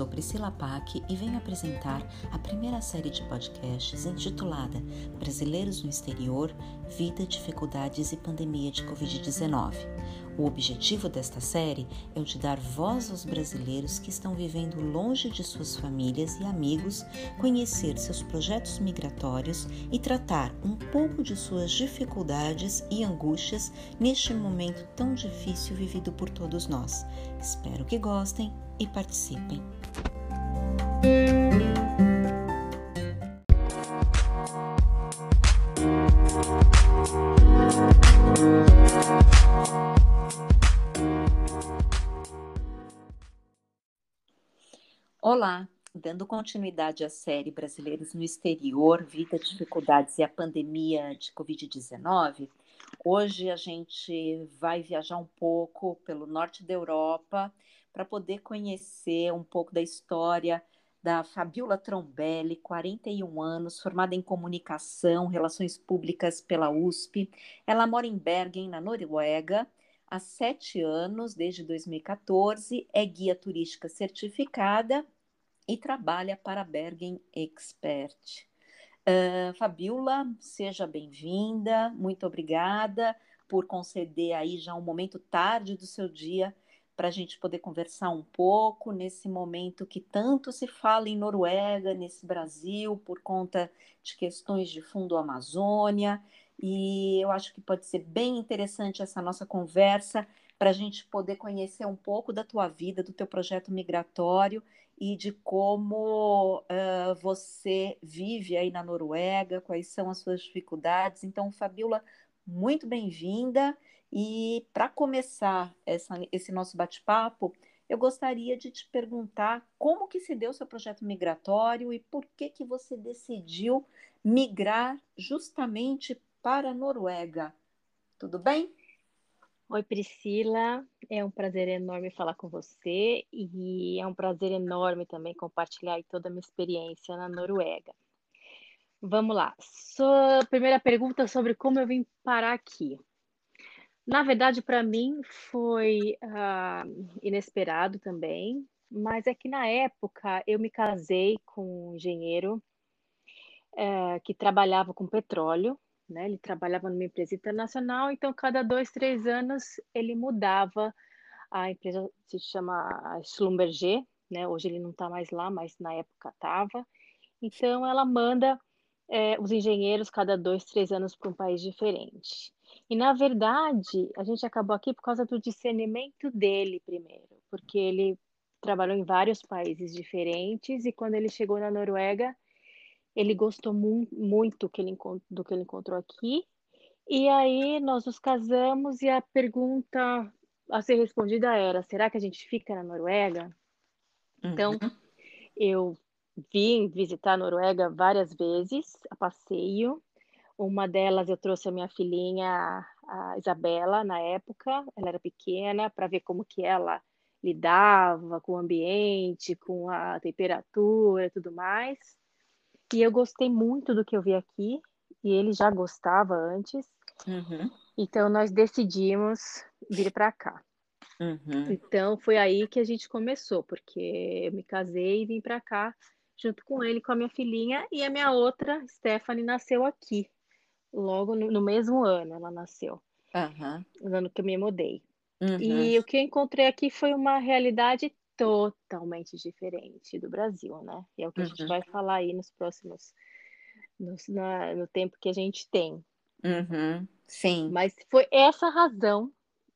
Sou Priscila Pack e venho apresentar a primeira série de podcasts intitulada Brasileiros no Exterior, Vida, Dificuldades e Pandemia de Covid-19. O objetivo desta série é o de dar voz aos brasileiros que estão vivendo longe de suas famílias e amigos, conhecer seus projetos migratórios e tratar um pouco de suas dificuldades e angústias neste momento tão difícil vivido por todos nós. Espero que gostem e participem. Olá, dando continuidade à série Brasileiros no Exterior, Vida, Dificuldades e a Pandemia de Covid-19, hoje a gente vai viajar um pouco pelo norte da Europa para poder conhecer um pouco da história da Fabiola Trombelli, 41 anos, formada em comunicação, relações públicas pela USP. Ela mora em Bergen, na Noruega, há sete anos, desde 2014, é guia turística certificada e trabalha para Bergen Expert. Uh, Fabiola, seja bem-vinda, muito obrigada por conceder aí já um momento tarde do seu dia para a gente poder conversar um pouco nesse momento que tanto se fala em Noruega, nesse Brasil, por conta de questões de fundo Amazônia. E eu acho que pode ser bem interessante essa nossa conversa para a gente poder conhecer um pouco da tua vida, do teu projeto migratório e de como uh, você vive aí na Noruega, quais são as suas dificuldades. Então, Fabiola, muito bem-vinda. E para começar essa, esse nosso bate-papo, eu gostaria de te perguntar como que se deu seu projeto migratório e por que que você decidiu migrar justamente para a Noruega. Tudo bem? Oi, Priscila. É um prazer enorme falar com você e é um prazer enorme também compartilhar toda a minha experiência na Noruega. Vamos lá. Sua primeira pergunta sobre como eu vim parar aqui. Na verdade, para mim foi uh, inesperado também, mas é que na época eu me casei com um engenheiro uh, que trabalhava com petróleo, né? Ele trabalhava numa empresa internacional, então cada dois, três anos ele mudava. A empresa se chama Schlumberger, né? Hoje ele não está mais lá, mas na época estava. Então ela manda é, os engenheiros cada dois, três anos para um país diferente. E, na verdade, a gente acabou aqui por causa do discernimento dele primeiro, porque ele trabalhou em vários países diferentes e quando ele chegou na Noruega, ele gostou mu muito que ele, do que ele encontrou aqui. E aí nós nos casamos e a pergunta a ser respondida era: será que a gente fica na Noruega? Então, uhum. eu vim visitar a Noruega várias vezes, a passeio, uma delas eu trouxe a minha filhinha, a Isabela, na época, ela era pequena, para ver como que ela lidava com o ambiente, com a temperatura e tudo mais. E eu gostei muito do que eu vi aqui, e ele já gostava antes. Uhum. Então nós decidimos vir para cá. Uhum. Então foi aí que a gente começou, porque eu me casei e vim para cá junto com ele, com a minha filhinha, e a minha outra, Stephanie, nasceu aqui logo no, no mesmo ano ela nasceu. Uhum. No ano que eu me mudei. Uhum. E o que eu encontrei aqui foi uma realidade totalmente diferente do Brasil, né? E é o que uhum. a gente uhum. vai falar aí nos próximos. No, na, no tempo que a gente tem. Uhum. Sim. Mas foi essa razão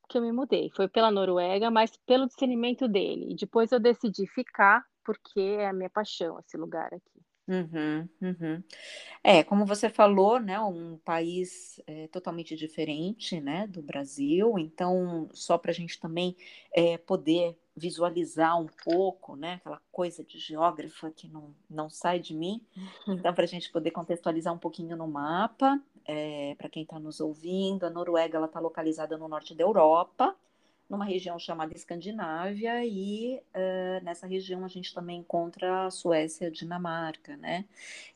que eu me mudei. Foi pela Noruega, mas pelo discernimento dele. E depois eu decidi ficar, porque é a minha paixão esse lugar aqui. Uhum, uhum. É, como você falou, né, um país é, totalmente diferente, né, do Brasil. Então, só para a gente também é, poder visualizar um pouco, né, aquela coisa de geógrafa que não, não sai de mim. Então, para a gente poder contextualizar um pouquinho no mapa, é, para quem está nos ouvindo, a Noruega ela está localizada no norte da Europa numa região chamada Escandinávia, e uh, nessa região a gente também encontra a Suécia, a Dinamarca, né?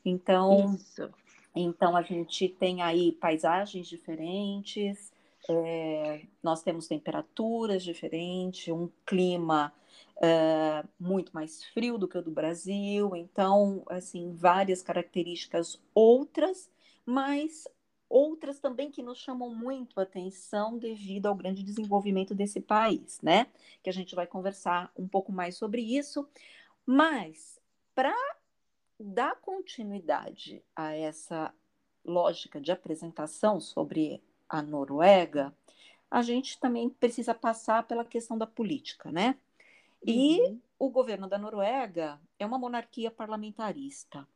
Então, Isso. então a gente tem aí paisagens diferentes, é, nós temos temperaturas diferentes, um clima uh, muito mais frio do que o do Brasil, então, assim, várias características outras, mas outras também que nos chamam muito a atenção devido ao grande desenvolvimento desse país, né? Que a gente vai conversar um pouco mais sobre isso. Mas, para dar continuidade a essa lógica de apresentação sobre a Noruega, a gente também precisa passar pela questão da política, né? E uhum. o governo da Noruega é uma monarquia parlamentarista,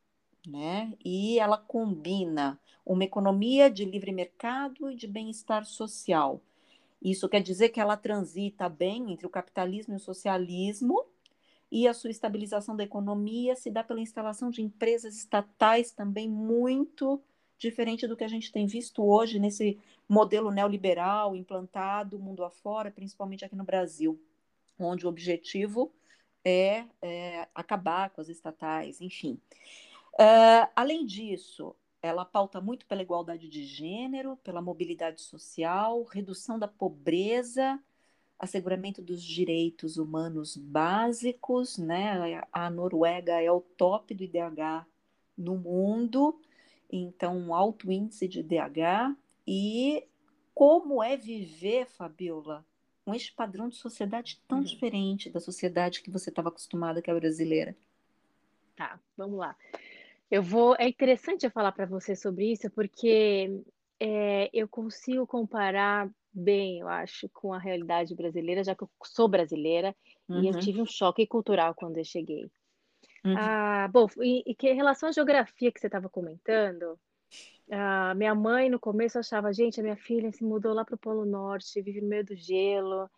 né? E ela combina uma economia de livre mercado e de bem-estar social. Isso quer dizer que ela transita bem entre o capitalismo e o socialismo, e a sua estabilização da economia se dá pela instalação de empresas estatais também muito diferente do que a gente tem visto hoje nesse modelo neoliberal implantado mundo afora, principalmente aqui no Brasil, onde o objetivo é, é acabar com as estatais, enfim. Uh, além disso, ela pauta muito pela igualdade de gênero, pela mobilidade social, redução da pobreza, asseguramento dos direitos humanos básicos, né? A Noruega é o top do IDH no mundo, então um alto índice de IDH e como é viver, Fabiola, com este padrão de sociedade tão uhum. diferente da sociedade que você estava acostumada, que é a brasileira. Tá, vamos lá. Eu vou. É interessante eu falar para você sobre isso, porque é, eu consigo comparar bem, eu acho, com a realidade brasileira, já que eu sou brasileira uhum. e eu uhum. tive um choque cultural quando eu cheguei. Uhum. Ah, bom, e, e que em relação à geografia que você estava comentando, ah, minha mãe no começo achava, gente, a minha filha se mudou lá para o Polo Norte, vive no meio do gelo.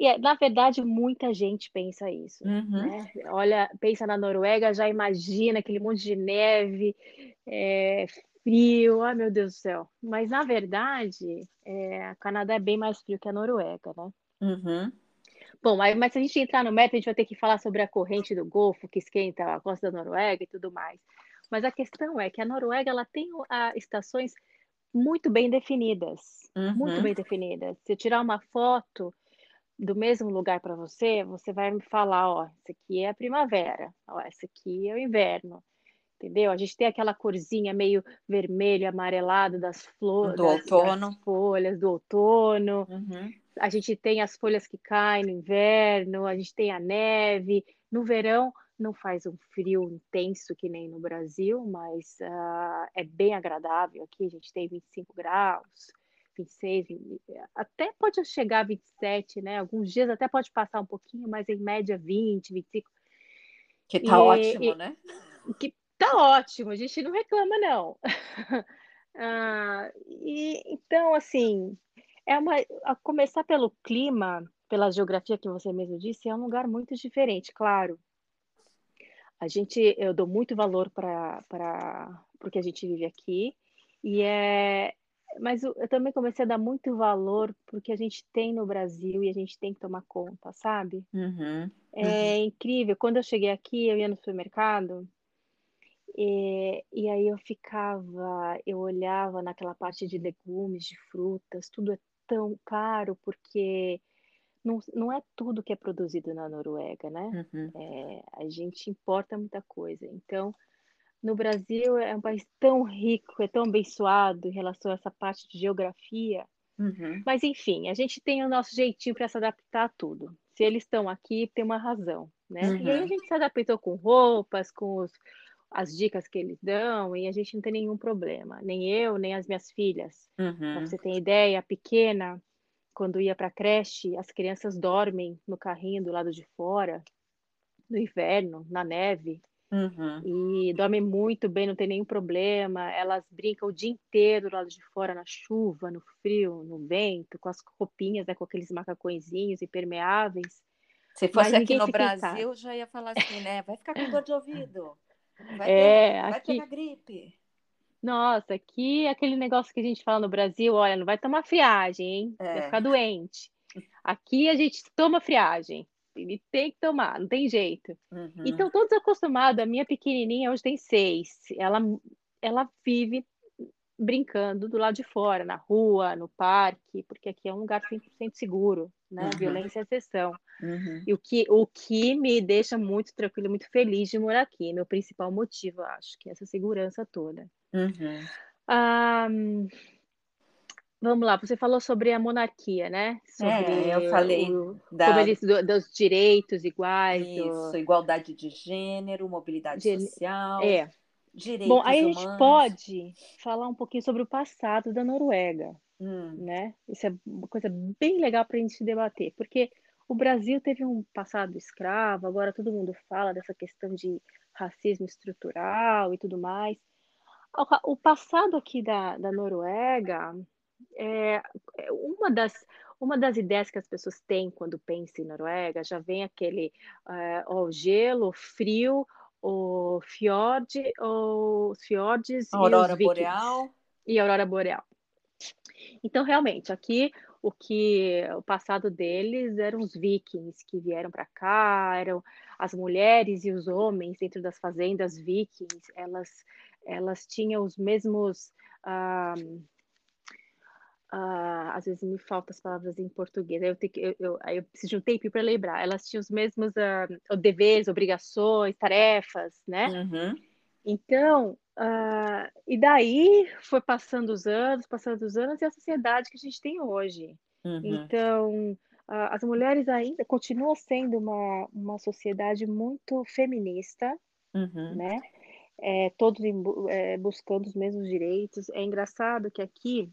E é, na verdade muita gente pensa isso, uhum. né? Olha, pensa na Noruega, já imagina aquele monte de neve, é, frio, ai meu Deus do céu. Mas na verdade, é, Canadá é bem mais frio que a Noruega, né? Uhum. Bom, mas, mas se a gente entrar no mérito, a gente vai ter que falar sobre a corrente do Golfo, que esquenta a costa da Noruega e tudo mais. Mas a questão é que a Noruega ela tem a, estações muito bem definidas, uhum. muito bem definidas. Se eu tirar uma foto do mesmo lugar para você, você vai me falar, ó, esse aqui é a primavera, ó, esse aqui é o inverno, entendeu? A gente tem aquela corzinha meio vermelho, amarelado das flores, do das, outono, folhas do outono. Uhum. A gente tem as folhas que caem no inverno, a gente tem a neve. No verão não faz um frio intenso que nem no Brasil, mas uh, é bem agradável aqui. A gente tem 25 graus. 26, até pode chegar a 27, né? Alguns dias até pode passar um pouquinho, mas em média 20, 25. Que tá e, ótimo, e, né? Que tá ótimo, a gente não reclama, não. ah, e, então, assim, é uma, a começar pelo clima, pela geografia que você mesmo disse, é um lugar muito diferente, claro. A gente, eu dou muito valor para o que a gente vive aqui, e é, mas eu também comecei a dar muito valor porque a gente tem no Brasil e a gente tem que tomar conta, sabe? Uhum, é uhum. incrível. Quando eu cheguei aqui, eu ia no supermercado e, e aí eu ficava, eu olhava naquela parte de legumes, de frutas, tudo é tão caro porque não, não é tudo que é produzido na Noruega, né? Uhum. É, a gente importa muita coisa. Então, no Brasil é um país tão rico, é tão abençoado em relação a essa parte de geografia. Uhum. Mas, enfim, a gente tem o nosso jeitinho para se adaptar a tudo. Se eles estão aqui, tem uma razão, né? Uhum. E aí a uhum. gente se adaptou com roupas, com os, as dicas que eles dão, e a gente não tem nenhum problema. Nem eu, nem as minhas filhas. Uhum. Para você ter ideia, pequena, quando ia para a creche, as crianças dormem no carrinho do lado de fora, no inverno, na neve. Uhum. E dormem muito bem, não tem nenhum problema. Elas brincam o dia inteiro do lado de fora, na chuva, no frio, no vento, com as roupinhas, né, com aqueles macacõezinhos impermeáveis. Se fosse aqui no Brasil, já ia falar assim, né? Vai ficar com dor de ouvido. Vai, é, ter, vai aqui... pegar gripe. Nossa, aqui aquele negócio que a gente fala no Brasil, olha, não vai tomar friagem, hein? É. Vai ficar doente. Aqui a gente toma friagem. Ele tem que tomar, não tem jeito. Uhum. Então, todos acostumados. A minha pequenininha hoje tem seis. Ela, ela vive brincando do lado de fora, na rua, no parque, porque aqui é um lugar 100% seguro, né? Uhum. Violência é exceção. Uhum. E o que, o que me deixa muito tranquila, muito feliz de morar aqui. Meu principal motivo, acho, que é essa segurança toda. Uhum. Vamos lá, você falou sobre a monarquia, né? Sobre é, eu falei o, da... eles, do, dos direitos iguais. Isso, do... igualdade de gênero, mobilidade de... social. É. Direitos Bom, aí humanos. a gente pode falar um pouquinho sobre o passado da Noruega, hum. né? Isso é uma coisa bem legal para a gente debater, porque o Brasil teve um passado escravo, agora todo mundo fala dessa questão de racismo estrutural e tudo mais. O passado aqui da, da Noruega é, é uma das uma das ideias que as pessoas têm quando pensam em Noruega já vem aquele uh, o gelo, frio, o fjord, os fiordes aurora e os boreal. E aurora boreal. Então, realmente, aqui o que o passado deles eram os vikings que vieram para cá, eram as mulheres e os homens dentro das fazendas vikings, elas elas tinham os mesmos ah, ah, às vezes me faltam as palavras em português, aí eu, tenho que, eu, eu, eu preciso de um tempo para lembrar. Elas tinham os mesmos uh, deveres, obrigações, tarefas, né? Uhum. Então, uh, e daí foi passando os anos, passando os anos, e a sociedade que a gente tem hoje. Uhum. Então, uh, as mulheres ainda continuam sendo uma, uma sociedade muito feminista, uhum. né? É, todos em, é, buscando os mesmos direitos. É engraçado que aqui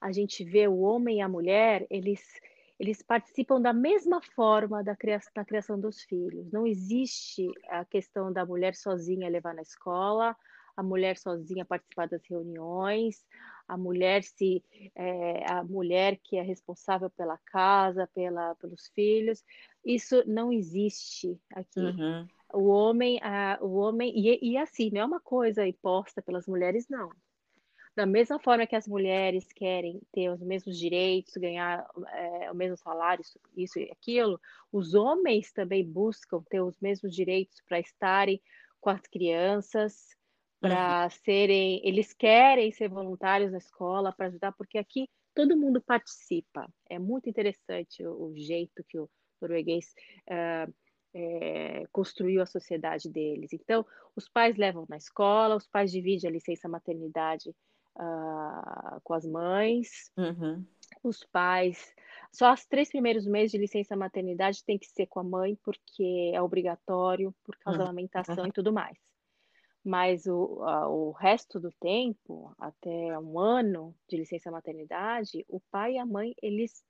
a gente vê o homem e a mulher, eles eles participam da mesma forma da criação, da criação dos filhos. Não existe a questão da mulher sozinha levar na escola, a mulher sozinha participar das reuniões, a mulher se é, a mulher que é responsável pela casa, pela, pelos filhos. Isso não existe aqui. Uhum. O homem, a, o homem e, e assim não é uma coisa imposta pelas mulheres, não da mesma forma que as mulheres querem ter os mesmos direitos, ganhar é, o mesmo salário, isso e aquilo, os homens também buscam ter os mesmos direitos para estarem com as crianças, para uhum. serem, eles querem ser voluntários na escola para ajudar, porque aqui todo mundo participa. É muito interessante o, o jeito que o norueguês uh, é, construiu a sociedade deles. Então, os pais levam na escola, os pais dividem a licença maternidade uh, com as mães, uhum. os pais. Só os três primeiros meses de licença maternidade tem que ser com a mãe, porque é obrigatório, por causa uhum. da amamentação uhum. e tudo mais. Mas o, uh, o resto do tempo, até um ano de licença maternidade, o pai e a mãe, eles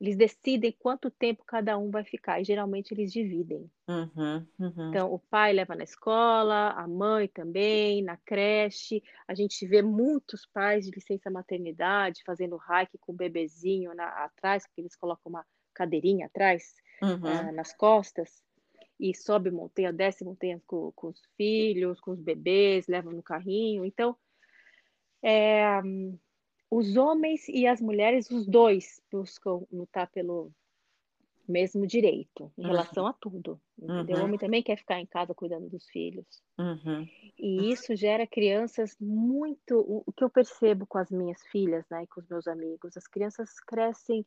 eles decidem quanto tempo cada um vai ficar e geralmente eles dividem. Uhum, uhum. Então, o pai leva na escola, a mãe também, na creche. A gente vê muitos pais de licença maternidade fazendo hike com o bebezinho na, atrás, porque eles colocam uma cadeirinha atrás, uhum. uh, nas costas, e sobe montanha, desce montanha com, com os filhos, com os bebês, levam no carrinho. Então, é, os homens e as mulheres, os dois, buscam lutar pelo mesmo direito em uhum. relação a tudo. Entendeu? Uhum. O homem também quer ficar em casa cuidando dos filhos. Uhum. E isso gera crianças muito. O que eu percebo com as minhas filhas, né, e com os meus amigos, as crianças crescem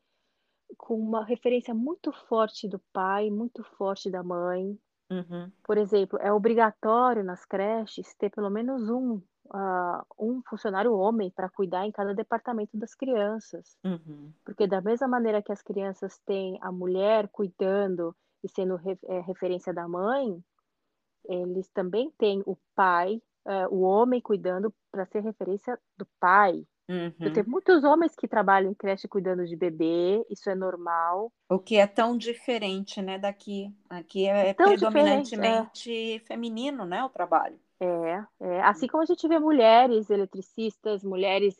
com uma referência muito forte do pai, muito forte da mãe. Uhum. Por exemplo, é obrigatório nas creches ter pelo menos um uh, um funcionário homem para cuidar em cada departamento das crianças. Uhum. Porque da mesma maneira que as crianças têm a mulher cuidando e sendo re, é, referência da mãe, eles também têm o pai, uh, o homem cuidando para ser referência do pai. Uhum. Tem muitos homens que trabalham em creche cuidando de bebê, isso é normal. O que é tão diferente, né, daqui. Aqui é, tão predominantemente é. feminino, né, o trabalho. É, é, assim como a gente vê mulheres eletricistas, mulheres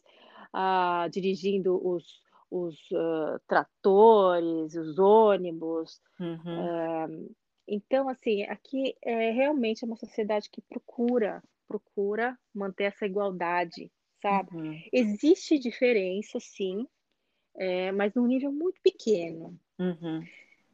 ah, dirigindo os, os uh, tratores, os ônibus. Uhum. então, assim, aqui é realmente uma sociedade que procura, procura manter essa igualdade, sabe? Uhum. Existe diferença, sim, é, mas num nível muito pequeno. Uhum.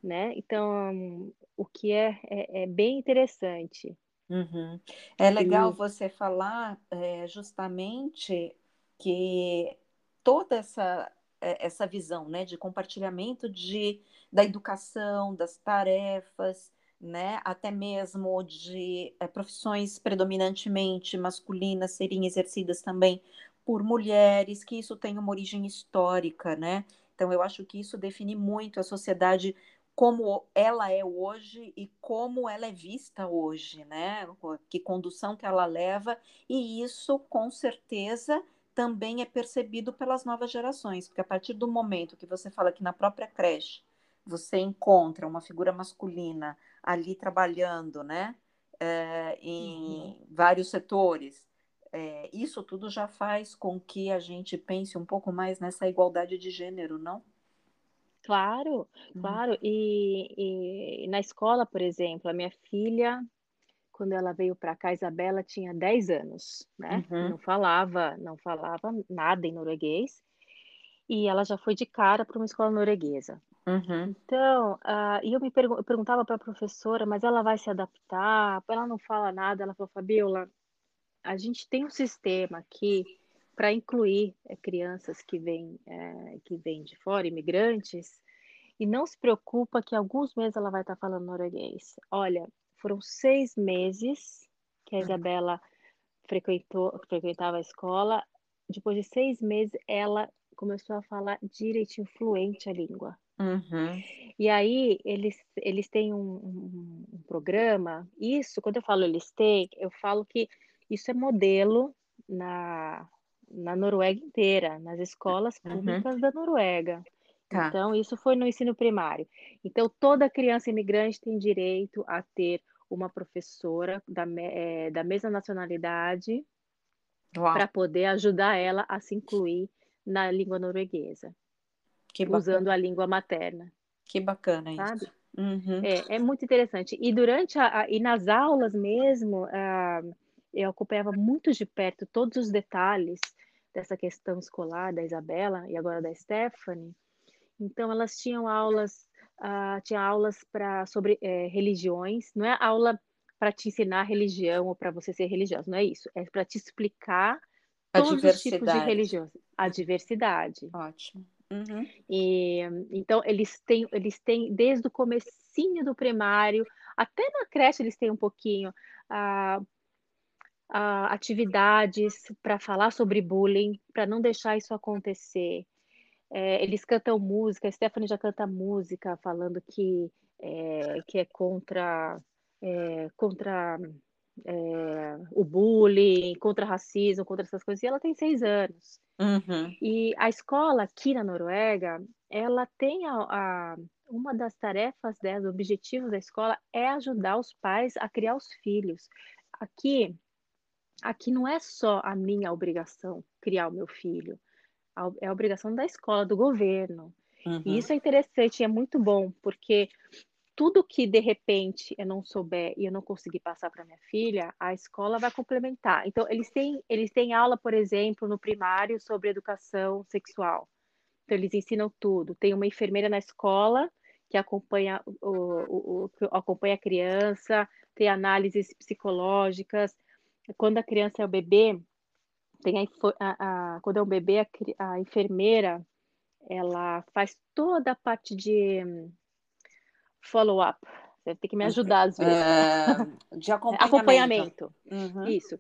Né? Então, o que é, é, é bem interessante. Uhum. É legal e... você falar é, justamente que toda essa é, essa visão, né, de compartilhamento de, da educação, das tarefas, né, até mesmo de é, profissões predominantemente masculinas serem exercidas também por mulheres, que isso tem uma origem histórica, né? Então eu acho que isso define muito a sociedade como ela é hoje e como ela é vista hoje, né? Que condução que ela leva, e isso com certeza também é percebido pelas novas gerações, porque a partir do momento que você fala que na própria creche você encontra uma figura masculina ali trabalhando, né, é, em uhum. vários setores, é, isso tudo já faz com que a gente pense um pouco mais nessa igualdade de gênero, não? Claro, uhum. claro. E, e, na escola, por exemplo, a minha filha, quando ela veio para cá, a Isabela tinha 10 anos, né? Uhum. Não falava, não falava nada em norueguês. E ela já foi de cara para uma escola norueguesa. Uhum. Então, uh, e eu me pergu eu perguntava para a professora, mas ela vai se adaptar? Ela não fala nada. Ela falou, Fabiola, a gente tem um sistema aqui para incluir é, crianças que vêm é, que vêm de fora, imigrantes, e não se preocupa que alguns meses ela vai estar tá falando norueguês. Olha, foram seis meses que a hum. Isabela frequentou, frequentava a escola. Depois de seis meses, ela começou a falar direitinho, fluente a língua. Uhum. E aí, eles, eles têm um, um, um, programa. Isso, quando eu falo eles têm, eu falo que isso é modelo na, na Noruega inteira, nas escolas públicas uhum. da Noruega. Tá. Então, isso foi no ensino primário. Então, toda criança imigrante tem direito a ter uma professora da, é, da mesma nacionalidade para poder ajudar ela a se incluir na língua norueguesa, usando a língua materna. Que bacana sabe? isso. Uhum. É, é muito interessante. E durante a, a, e nas aulas mesmo, uh, eu acompanhava muito de perto todos os detalhes dessa questão escolar da Isabela e agora da Stephanie. Então elas tinham aulas, uh, tinha aulas para sobre é, religiões. Não é aula para te ensinar religião ou para você ser religioso, não é isso. É para te explicar a todos os tipos de religião, a diversidade. Ótimo. Uhum. E, então eles têm, eles têm desde o comecinho do primário até na creche eles têm um pouquinho. Uh, uh, atividades para falar sobre bullying, para não deixar isso acontecer. É, eles cantam música, a Stephanie já canta música falando que é, que é contra, é, contra é, o bullying, contra racismo, contra essas coisas, e ela tem seis anos. Uhum. E a escola aqui na Noruega, ela tem a, a uma das tarefas dela, objetivos da escola é ajudar os pais a criar os filhos. Aqui, aqui não é só a minha obrigação criar o meu filho, é a obrigação da escola, do governo. Uhum. E isso é interessante, é muito bom, porque tudo que de repente eu não souber e eu não conseguir passar para minha filha, a escola vai complementar. Então eles têm eles têm aula, por exemplo, no primário sobre educação sexual. Então eles ensinam tudo. Tem uma enfermeira na escola que acompanha o, o, o acompanha a criança, tem análises psicológicas, quando a criança é o bebê, tem a, a, a quando é um bebê, a, a, enfermeira ela faz toda a parte de follow-up. Você tem que me ajudar às vezes. É, de acompanhamento. acompanhamento. Uhum. Isso.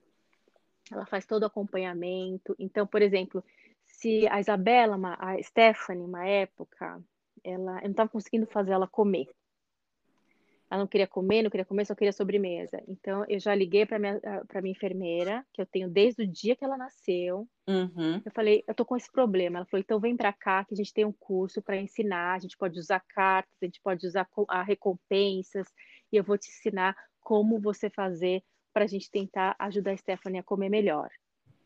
Ela faz todo o acompanhamento. Então, por exemplo, se a Isabela, a Stephanie, uma época, ela, eu não estava conseguindo fazer ela comer. Ela não queria comer, não queria comer, só queria sobremesa. Então, eu já liguei para minha, para minha enfermeira, que eu tenho desde o dia que ela nasceu. Uhum. Eu falei, eu tô com esse problema. Ela falou, então vem para cá, que a gente tem um curso para ensinar. A gente pode usar cartas, a gente pode usar a recompensas, e eu vou te ensinar como você fazer para a gente tentar ajudar a Stephanie a comer melhor.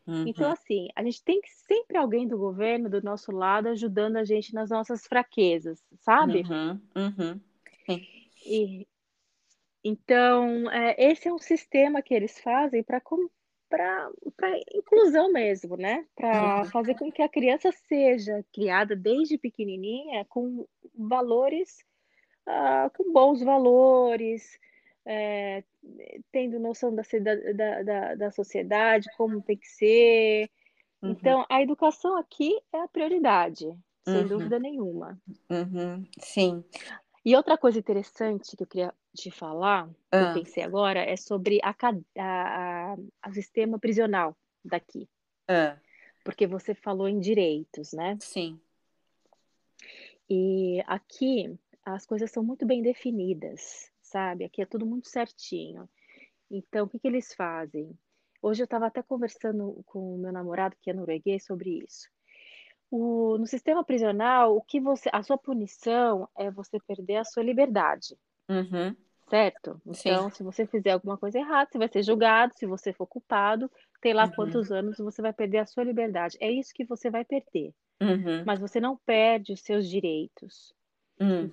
Uhum. Então, assim, a gente tem que sempre alguém do governo do nosso lado ajudando a gente nas nossas fraquezas, sabe? Uhum. Uhum. E, então, é, esse é um sistema que eles fazem para para inclusão mesmo, né? Para uhum. fazer com que a criança seja criada desde pequenininha com valores, uh, com bons valores, é, tendo noção da, da, da, da, sociedade, como tem que ser. Uhum. Então, a educação aqui é a prioridade, sem uhum. dúvida nenhuma. Uhum. Sim. E outra coisa interessante que eu queria te falar, que eu ah. pensei agora, é sobre a, a, a, a sistema prisional daqui. Ah. Porque você falou em direitos, né? Sim. E aqui as coisas são muito bem definidas, sabe? Aqui é tudo muito certinho. Então, o que, que eles fazem? Hoje eu estava até conversando com o meu namorado, que é norueguês, sobre isso. O, no sistema prisional, o que você, a sua punição é você perder a sua liberdade. Uhum. Certo? Então, Sim. se você fizer alguma coisa errada, você vai ser julgado. Se você for culpado, tem lá uhum. quantos anos você vai perder a sua liberdade. É isso que você vai perder. Uhum. Mas você não perde os seus direitos. Uhum.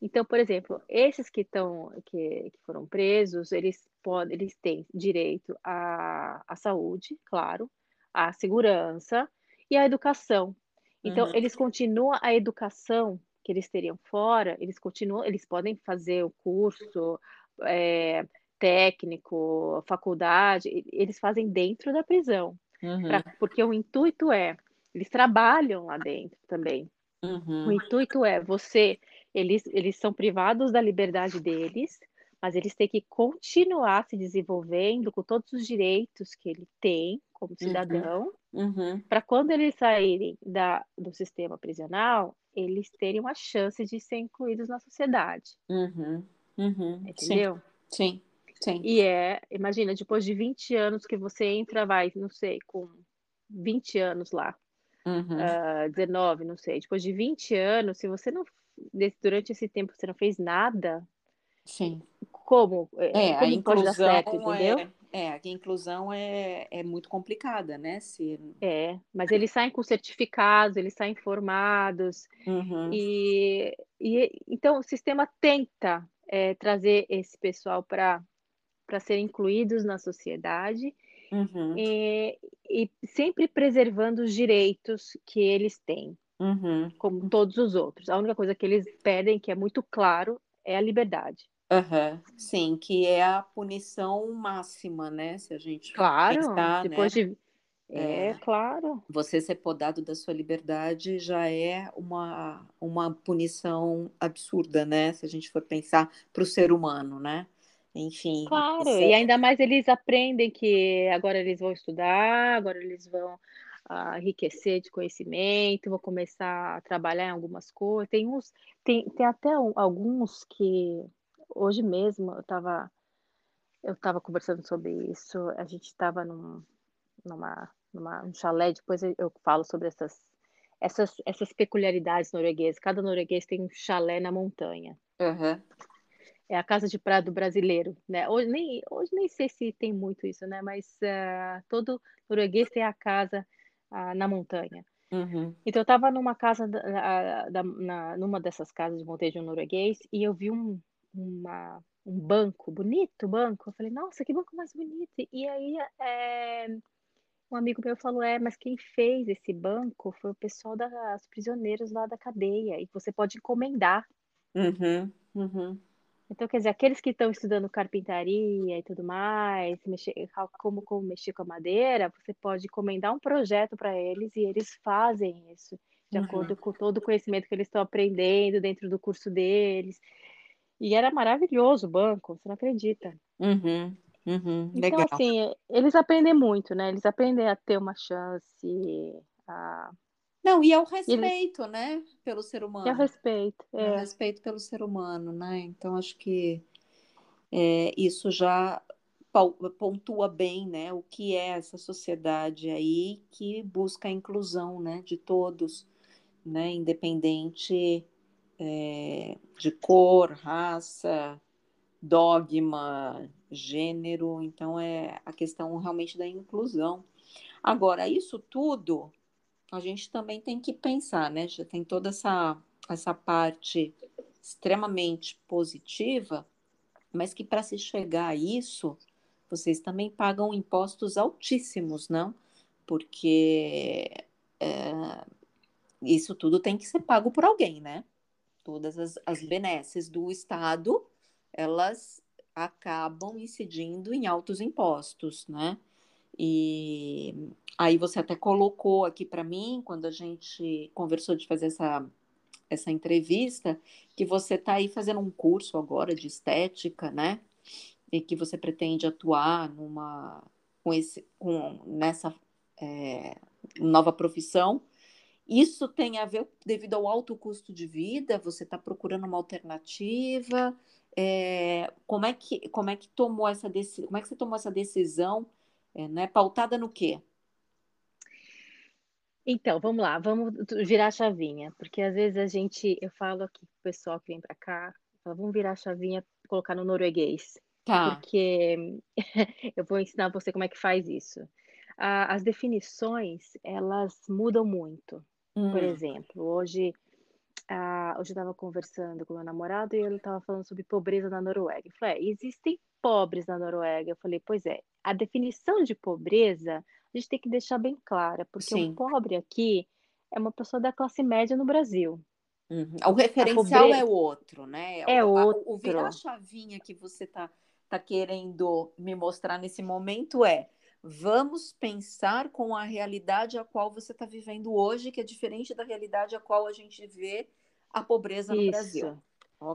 Então, por exemplo, esses que estão que, que, foram presos, eles podem, eles têm direito à, à saúde, claro, à segurança e à educação. Então, uhum. eles continuam a educação que eles teriam fora, eles continuam, eles podem fazer o curso é, técnico, faculdade, eles fazem dentro da prisão, uhum. pra, porque o intuito é, eles trabalham lá dentro também. Uhum. O intuito é você, eles, eles são privados da liberdade deles, mas eles têm que continuar se desenvolvendo com todos os direitos que ele tem como uhum. cidadão, uhum. para quando eles saírem da, do sistema prisional, eles terem uma chance de ser incluídos na sociedade. Uhum. uhum. Entendeu? Sim. Sim. E é, imagina, depois de 20 anos que você entra, vai, não sei, com 20 anos lá, uhum. uh, 19, não sei, depois de 20 anos, se você não, durante esse tempo você não fez nada, Sim. Como? É, como a inclusão certo, entendeu? É, é, a inclusão é, é muito complicada, né? Se... É, mas eles saem com certificados, eles saem formados, uhum. e, e então o sistema tenta é, trazer esse pessoal para ser incluídos na sociedade uhum. e, e, sempre preservando os direitos que eles têm, uhum. como todos os outros. A única coisa que eles pedem, que é muito claro, é a liberdade. Uhum. Sim, que é a punição máxima, né? Se a gente claro, pensar, depois né? de é, é, claro. Você ser podado da sua liberdade já é uma, uma punição absurda, né? Se a gente for pensar para o ser humano, né? Enfim. Claro, é... e ainda mais eles aprendem que agora eles vão estudar, agora eles vão uh, enriquecer de conhecimento, vão começar a trabalhar em algumas coisas. Tem uns, tem, tem até alguns que hoje mesmo eu estava eu estava conversando sobre isso, a gente estava num, numa, numa um chalé, depois eu falo sobre essas, essas, essas peculiaridades norueguesas. Cada norueguês tem um chalé na montanha. Uhum. É a casa de praia do brasileiro, né? Hoje nem, hoje nem sei se tem muito isso, né? Mas uh, todo norueguês tem a casa uh, na montanha. Uhum. Então eu estava numa casa, da, da, na, numa dessas casas de montejo norueguês e eu vi um, uma, um banco, bonito banco. Eu falei, nossa, que banco mais bonito. E aí é, um amigo meu falou, é, mas quem fez esse banco foi o pessoal das prisioneiros lá da cadeia, e você pode encomendar. Uhum, uhum. Então, quer dizer, aqueles que estão estudando carpintaria e tudo mais, mexer, como, como mexer com a madeira, você pode encomendar um projeto para eles e eles fazem isso de uhum. acordo com todo o conhecimento que eles estão aprendendo dentro do curso deles. E era maravilhoso o banco, você não acredita. Uhum, uhum, então, legal. assim, eles aprendem muito, né? Eles aprendem a ter uma chance, a... Não, e ao respeito, eles... né, pelo ser humano. E ao respeito, é. Ao respeito pelo ser humano, né? Então, acho que é, isso já pontua bem, né, o que é essa sociedade aí que busca a inclusão, né, de todos, né, independente é, de cor, raça, dogma, gênero, então é a questão realmente da inclusão. Agora, isso tudo a gente também tem que pensar, né? Já tem toda essa, essa parte extremamente positiva, mas que para se chegar a isso, vocês também pagam impostos altíssimos, não? Porque é, isso tudo tem que ser pago por alguém, né? Todas as, as benesses do Estado, elas acabam incidindo em altos impostos, né? E aí você até colocou aqui para mim, quando a gente conversou de fazer essa, essa entrevista, que você está aí fazendo um curso agora de estética, né? E que você pretende atuar numa com esse com nessa é, nova profissão. Isso tem a ver devido ao alto custo de vida? Você está procurando uma alternativa? É, como é que como é que tomou essa decisão? Como é que você tomou essa decisão? É, né? Pautada no quê? Então, vamos lá, vamos virar a chavinha, porque às vezes a gente, eu falo aqui pro pessoal que vem para cá, falo, vamos virar a chavinha, colocar no norueguês, Tá. porque eu vou ensinar você como é que faz isso. as definições, elas mudam muito. Por Hum, exemplo, hoje, ah, hoje eu estava conversando com meu namorado e ele estava falando sobre pobreza na Noruega. Eu falei, é, existem pobres na Noruega. Eu falei, pois é, a definição de pobreza a gente tem que deixar bem clara, porque um sim. pobre aqui é uma pessoa da classe média no Brasil. Uhum. O referencial é outro, né? é O, a- o virar a outro. chavinha que você tá, tá querendo me mostrar nesse momento é vamos pensar com a realidade a qual você está vivendo hoje, que é diferente da realidade a qual a gente vê a pobreza no Brasil. Isso.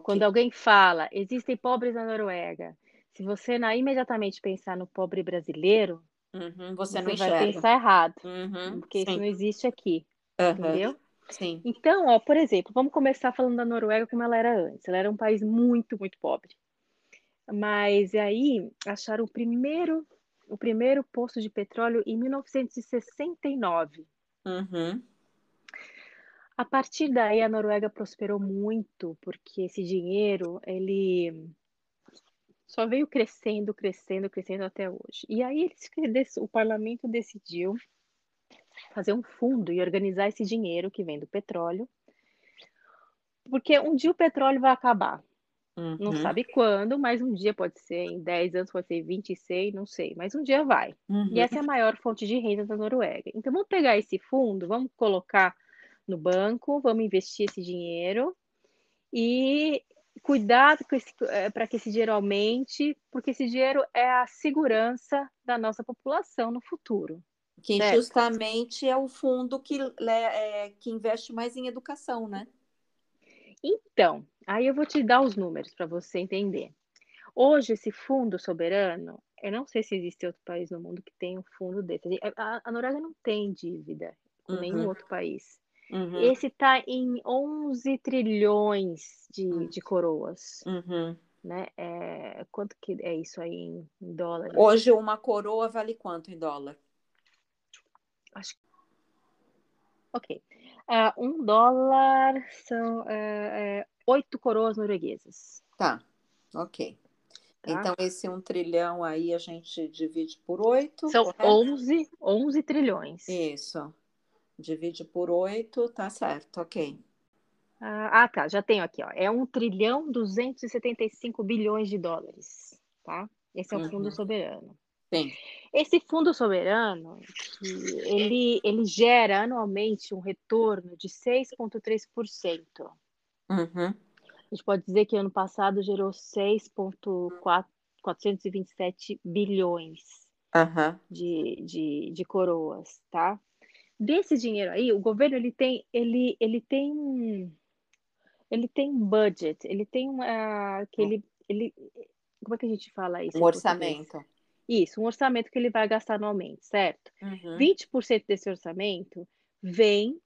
Quando alguém fala, existem pobres na Noruega, se você não imediatamente pensar no pobre brasileiro, Uhum, você não você vai enxerga. pensar errado, Uhum, porque isso sim. não existe aqui, Aham, entendeu? sim. Então, ó, por exemplo, vamos começar falando da Noruega como ela era antes. Ela era um país muito, muito pobre. Mas aí acharam o primeiro, o primeiro poço de petróleo em 1969. Uhum, A partir daí a Noruega prosperou muito, porque esse dinheiro, ele só veio crescendo, crescendo, crescendo até hoje. E aí eles, o parlamento decidiu fazer um fundo e organizar esse dinheiro que vem do petróleo, porque um dia o petróleo vai acabar. Não uhum, sabe quando, mas um dia pode ser em 10 anos, pode ser em 26, não sei, mas um dia vai. E uhum. essa é a maior fonte de renda da Noruega. Então vamos pegar esse fundo, vamos colocar no banco, vamos investir esse dinheiro e cuidar para que esse dinheiro aumente, porque esse dinheiro é a segurança da nossa população no futuro. Que certo? justamente é o fundo que, é, que investe mais em educação, né? Então, aí eu vou te dar os números para você entender. Hoje, esse fundo soberano, eu não sei se existe outro país no mundo que tem um fundo desse. A, a Noruega não tem dívida com Uhum. nenhum outro país. Uhum, Esse está em 11 trilhões de, Uhum. de coroas. uhum. Né? É, quanto que é isso aí em, em dólares? Hoje uma coroa vale quanto em dólar? Acho Ok. Ah, um dólar são é, oito coroas norueguesas. Tá, ok. Tá? Então, esse um trilhão aí a gente divide por oito. São correto? 11, 11 trilhões. Isso. Divide por oito, tá certo, ok. Ah, ah, tá, já tenho aqui, ó. É 1 trilhão 275 bilhões de dólares, tá? Esse é o fundo Uhum. soberano. Sim. Esse fundo soberano, ele, ele gera anualmente um retorno de 6,3%. Uhum. A gente pode dizer que ano passado gerou 6,427 bilhões Aham. de, de, de coroas, tá? Desse dinheiro aí, o governo ele tem, ele, ele tem um, ele tem budget, ele tem uma, que ele, ele, como é que a gente fala isso? Um orçamento. Isso, um orçamento que ele vai gastar anualmente, certo? Uhum. 20% desse orçamento vem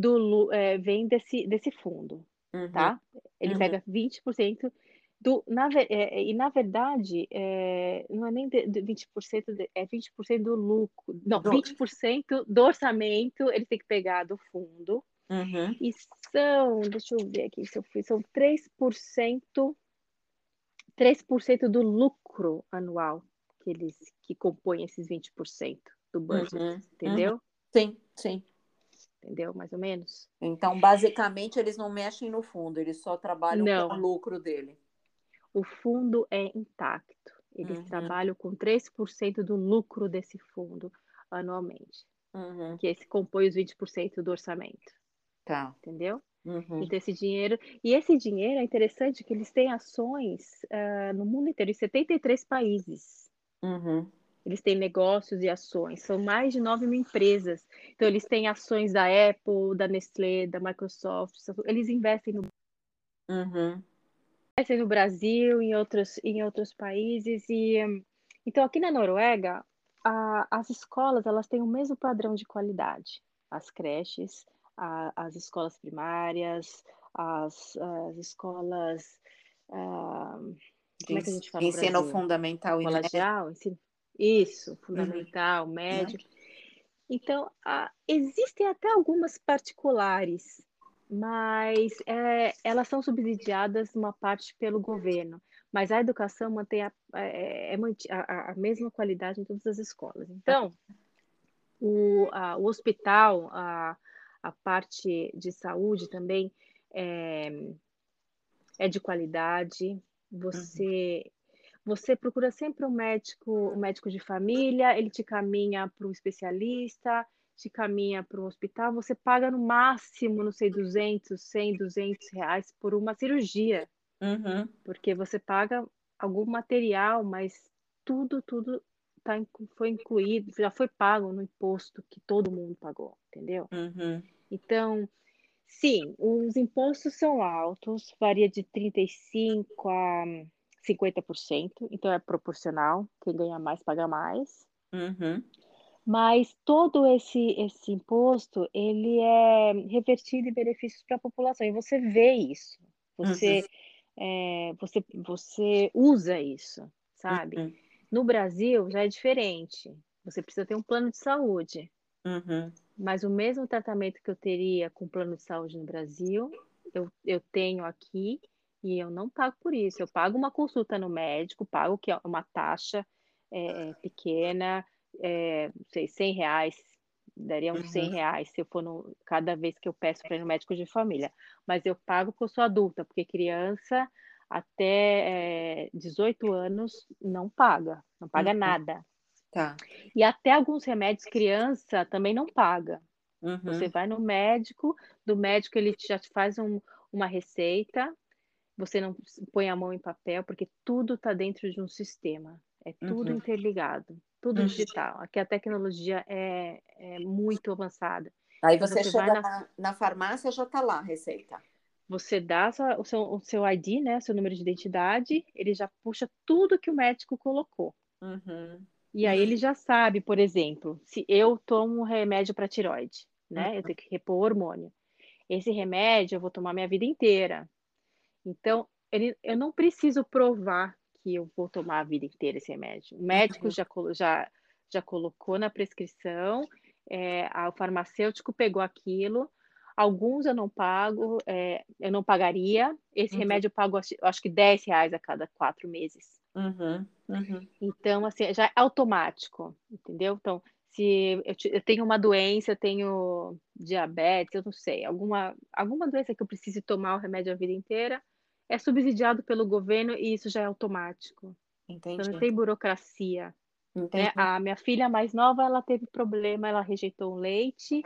do é, vem desse, desse fundo, Uhum. tá? Ele Uhum. pega 20% do. Na, ve- é, e na verdade, é, não é nem de, de 20%, de, é 20% do lucro. Não, Do- 20% do orçamento ele tem que pegar do fundo. Uhum. E são, deixa eu ver aqui se eu fiz, são 3%, 3% do lucro anual que eles que compõem esses 20% do budget, Uhum. entendeu? Sim, sim. Entendeu? Mais ou menos. Então, basicamente, eles não mexem no fundo, eles só trabalham Não. com o lucro dele. O fundo é intacto. Eles Uhum. trabalham com 3% do lucro desse fundo anualmente, Uhum. que esse compõe os 20% do orçamento, Tá. entendeu? Uhum. Então, esse dinheiro. E esse dinheiro é interessante que eles têm ações ah, no mundo inteiro, em 73 países. Uhum. Eles têm negócios e ações, são mais de 9 mil empresas. Então, eles têm ações da Apple, da Nestlé, da Microsoft, eles investem no, Uhum. investem no Brasil, em outros, em outros países. E, então, aqui na Noruega, a, as escolas elas têm o mesmo padrão de qualidade. As creches, a, as escolas primárias, as, as escolas. ah, como é que a gente fala no Ensino fundamental e ensino, isso, fundamental, médio. Então, ah, existem até algumas particulares, mas é, elas são subsidiadas uma parte pelo governo. Mas a educação mantém a, é, é manti- a- a- a mesma qualidade em todas as escolas. Então, o, a- o hospital, a, a parte de saúde também é, é de qualidade. Você você procura sempre um médico, um médico de família, ele te caminha para um especialista, te caminha para um hospital, você paga no máximo, não sei, 200, 100, 200 reais por uma cirurgia, Uhum. porque você paga algum material, mas tudo, tudo tá, foi incluído, já foi pago no imposto que todo mundo pagou, entendeu? Uhum. Então, sim, os impostos são altos, varia de 35% a 50%, então é proporcional, quem ganha mais paga mais. Uhum. Mas todo esse, esse imposto, ele é revertido em benefícios para a população, e você vê isso, você, é, você, você usa isso, sabe? Uhum. No Brasil já é diferente, você precisa ter um plano de saúde, Uhum. mas o mesmo tratamento que eu teria com plano de saúde no Brasil, eu, eu tenho aqui e eu não pago por isso. Eu pago uma consulta no médico, pago que é uma taxa é, pequena, é, não sei, 100 reais, daria uns 100 Uhum. reais se eu for no, cada vez que eu peço para ir no médico de família. Mas eu pago porque eu sou adulta, porque criança até é, 18 anos não paga, não paga Uhum. nada. Tá. E até alguns remédios criança também não paga. Uhum. Você vai no médico, do médico ele já te faz um, uma receita, você não põe a mão em papel, porque tudo está dentro de um sistema. É tudo Uhum. interligado, tudo Uhum. digital. Aqui a tecnologia é, é muito avançada. Aí você, você chega na- na... na farmácia, já tá lá a receita. Você dá sua- o, seu, o seu ID, né, seu número de identidade, ele já puxa tudo que o médico colocou. Uhum. E aí ele já sabe, por exemplo, se eu tomo um remédio para tiroide, né? Eu tenho que repor hormônio. Esse remédio eu vou tomar minha vida inteira. Então, ele, eu não preciso provar que eu vou tomar a vida inteira esse remédio. O médico já, colo- já, já colocou na prescrição, é, o farmacêutico pegou aquilo. Alguns eu não pago, é, eu não pagaria. Esse Uhum. remédio eu pago, acho, acho que 10 reais a cada quatro meses. Uhum. Uhum. Então, assim, já é automático, entendeu? Então, se eu, eu tenho uma doença, eu tenho diabetes, eu não sei, alguma, alguma doença que eu precise tomar o remédio a vida inteira, é subsidiado pelo governo e isso já é automático. Então, Entendi. não tem burocracia, né? A minha filha mais nova, ela teve problema, ela rejeitou um leite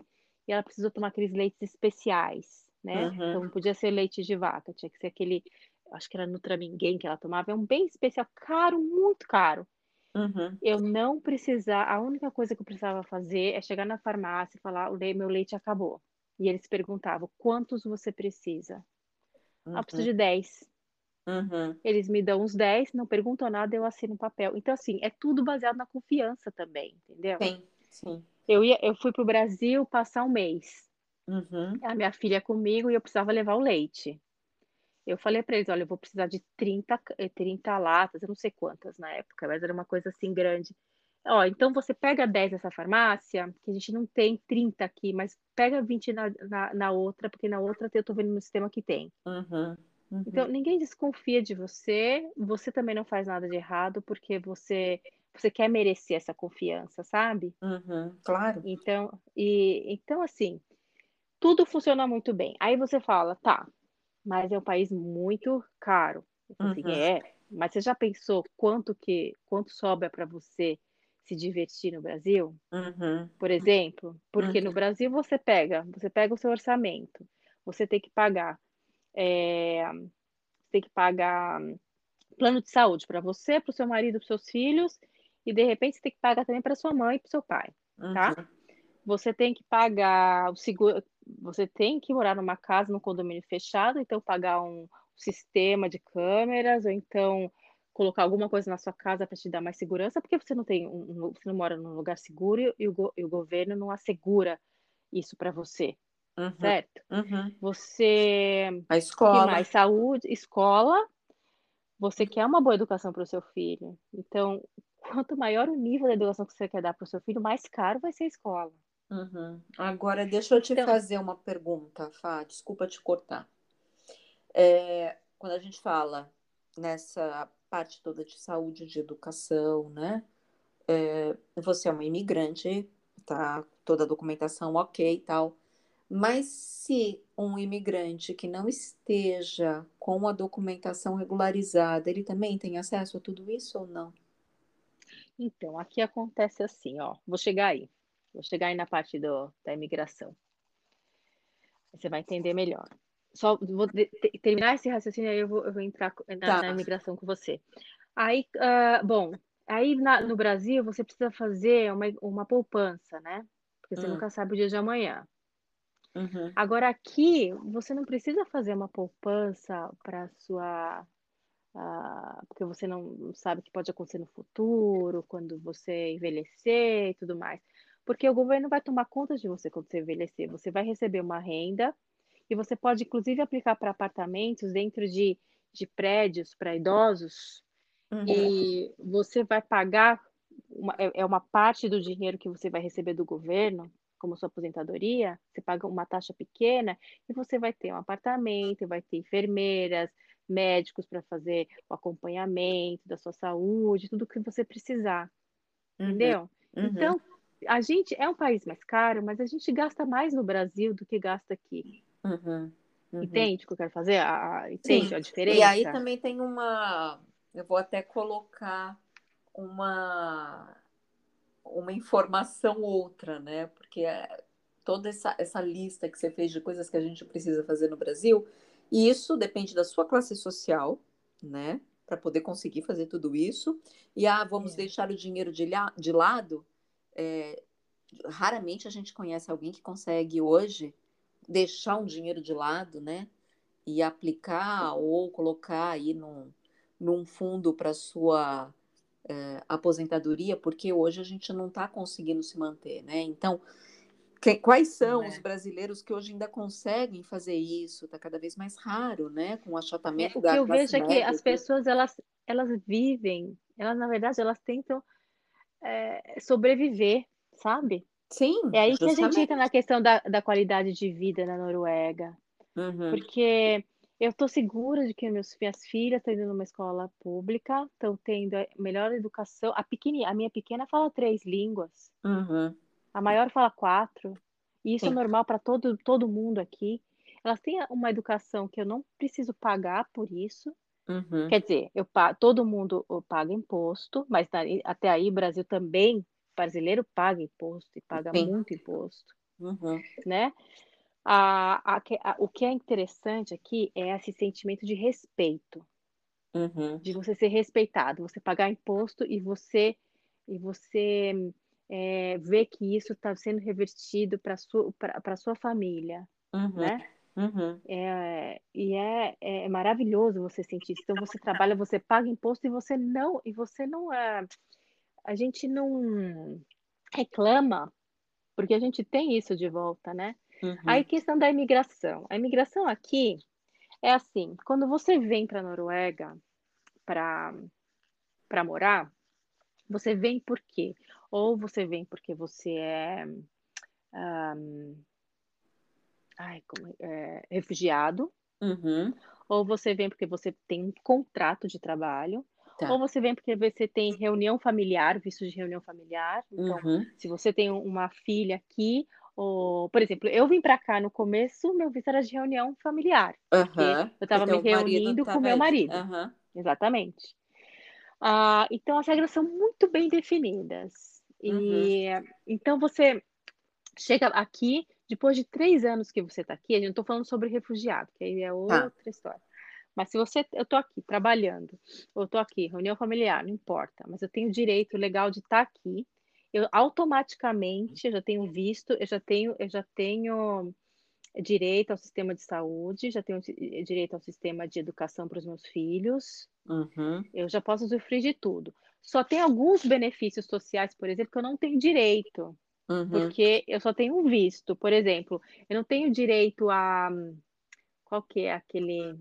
e ela precisou tomar aqueles leites especiais, né? Uhum. Então, não podia ser leite de vaca, tinha que ser aquele, acho que era Nutraminguém que ela tomava, é um bem especial, caro, muito caro. Uhum. Eu não precisar, a única coisa que eu precisava fazer é chegar na farmácia e falar, o meu leite acabou. E eles perguntavam, quantos você precisa? Ah, eu preciso Uhum. de 10. Uhum. Eles me dão uns 10, não perguntam nada, eu assino o papel. Então, assim, é tudo baseado na confiança também, entendeu? Sim, sim. Eu, ia, eu fui para o Brasil passar um mês. Uhum. A minha filha comigo e eu precisava levar o leite. Eu falei para eles, olha, eu vou precisar de 30, ca- eh, 30 latas, eu não sei quantas na época, mas era uma coisa assim grande. Ó, então você pega 10 nessa farmácia, que a gente não tem 30 aqui, mas pega 20 na, na, na outra, porque na outra eu tô vendo no sistema que tem. Uhum. Uhum. Então, ninguém desconfia de você, você também não faz nada de errado, porque você, você quer merecer essa confiança, sabe? Uhum. Claro. Então, e, então, assim, tudo funciona muito bem. Aí você fala, tá, mas é um país muito caro. Eu assim, Uhum. é, mas você já pensou quanto que quanto sobra para você se divertir no Brasil? Uhum. Por exemplo, porque no Uhum. Brasil você pega, você pega o seu orçamento, você tem que pagar, é, tem que pagar plano de saúde para você, para o seu marido, para os seus filhos, e de repente você tem que pagar também para sua mãe e para seu pai, tá? Uhum. Você tem que pagar o seguro, você tem que morar numa casa, num condomínio fechado, então pagar um sistema de câmeras, ou então colocar alguma coisa na sua casa para te dar mais segurança, porque você não tem um, um, você não mora num lugar seguro e o, e o governo não assegura isso para você, Uhum. certo? Uhum. Você A escola. mais? Saúde, escola. Você quer uma boa educação para o seu filho. Então, quanto maior o nível da educação que você quer dar para o seu filho, mais caro vai ser a escola. Uhum. Agora, deixa eu te Então, fazer uma pergunta, Fá, desculpa te cortar. É, quando a gente fala nessa parte toda de saúde, de educação, né? É, você é uma imigrante, tá? Toda a documentação ok e tal. Mas se um imigrante que não esteja com a documentação regularizada, ele também tem acesso a tudo isso ou não? então, aqui acontece assim, ó. Vou chegar aí. Vou chegar aí na parte do, da imigração. Você vai entender melhor. Só vou terminar esse raciocínio, aí eu vou, eu vou entrar na, na Tá. imigração com você. Aí, ah, bom, aí na- no Brasil você precisa fazer uma, uma poupança, né? Porque você Hum, nunca sabe o dia de amanhã. uhum, Agora aqui você não precisa fazer uma poupança para sua, ah, porque você não sabe o que pode acontecer no futuro, quando você envelhecer e tudo mais. Porque o governo vai tomar conta de você quando você envelhecer. Você vai receber uma renda e você pode, inclusive, aplicar para apartamentos dentro de, de prédios para idosos uhum, e você vai pagar, uma, é é uma parte do dinheiro que você vai receber do governo, como sua aposentadoria, você paga uma taxa pequena e você vai ter um apartamento, vai ter enfermeiras, médicos para fazer o acompanhamento da sua saúde, tudo que você precisar, uhum, entendeu? uhum, Então, a gente é um país mais caro, mas a gente gasta mais no Brasil do que gasta aqui. Uhum, uhum. Entende o que eu quero fazer? A- a- entende Sim, a e aí diferença? também tem uma. Eu vou até colocar uma, uma informação outra, né? Porque é toda essa, essa lista que você fez de coisas que a gente precisa fazer no Brasil, e isso depende da sua classe social, né? Para poder conseguir fazer tudo isso. E ah, vamos É. deixar o dinheiro de, de lado. É, raramente a gente conhece alguém que consegue hoje deixar um dinheiro de lado, né? E aplicar ou colocar aí num, num fundo para sua eh, aposentadoria, porque hoje a gente não está conseguindo se manter, né? Então, que- quais são Não os é. brasileiros que hoje ainda conseguem fazer isso? Está cada vez mais raro, né? Com o É, achatamento o da que eu vejo é que as pessoas elas, elas vivem, elas na verdade elas tentam é, sobreviver, sabe? Sim, É aí que a gente entra justamente. na questão da, da qualidade de vida na Noruega, Uhum, porque eu estou segura de que meus, minhas filhas estão indo numa escola pública, estão tendo a melhor educação. A, pequeni, a minha pequena fala três línguas, uhum, a maior fala quatro, e isso é sim. normal para todo, todo mundo aqui. Elas têm uma educação que eu não preciso pagar por isso. Uhum, Quer dizer, eu todo mundo paga imposto, mas até aí o Brasil também, brasileiro paga imposto e paga sim. muito imposto, Uhum, né? A, a, a- o que é interessante aqui é esse sentimento de respeito, uhum, de você ser respeitado, você pagar imposto e você e você é, ver que isso está sendo revertido para sua para sua família, uhum, né? uhum, É, e é, é maravilhoso você sentir isso. Então você trabalha, você paga imposto e você não e você não é, a gente não reclama porque a gente tem isso de volta, né? Aí uhum, questão da imigração. A imigração aqui é assim, quando você vem para a Noruega para morar, você vem por quê? Ou você vem porque você é, ai, como é, refugiado, uhum. ou você vem porque você tem um contrato de trabalho, ou Tá. você vem porque você tem reunião familiar, visto de reunião familiar. Então, Uhum, se você tem uma filha aqui, ou, por exemplo, eu vim para cá no começo, meu visto era de reunião familiar, porque aham. eu estava me teu marido reunindo com estava meu marido. Aham. Exatamente. Ah, então as regras são muito bem definidas. Uhum, E então você chega aqui, depois de três anos que você está aqui, eu não estou falando sobre refugiado, que aí é tá. outra história. Mas se você, eu tô aqui trabalhando, ou tô aqui, reunião familiar, não importa, mas eu tenho direito legal de estar tá aqui, eu automaticamente eu já tenho visto, eu já tenho, eu já tenho direito ao sistema de saúde, já tenho direito ao sistema de educação para os meus filhos, Uhum. eu já posso usufruir de tudo. Só tem alguns benefícios sociais, por exemplo, que eu não tenho direito, Uhum. porque eu só tenho um visto. Por exemplo, eu não tenho direito a. Qual que é aquele.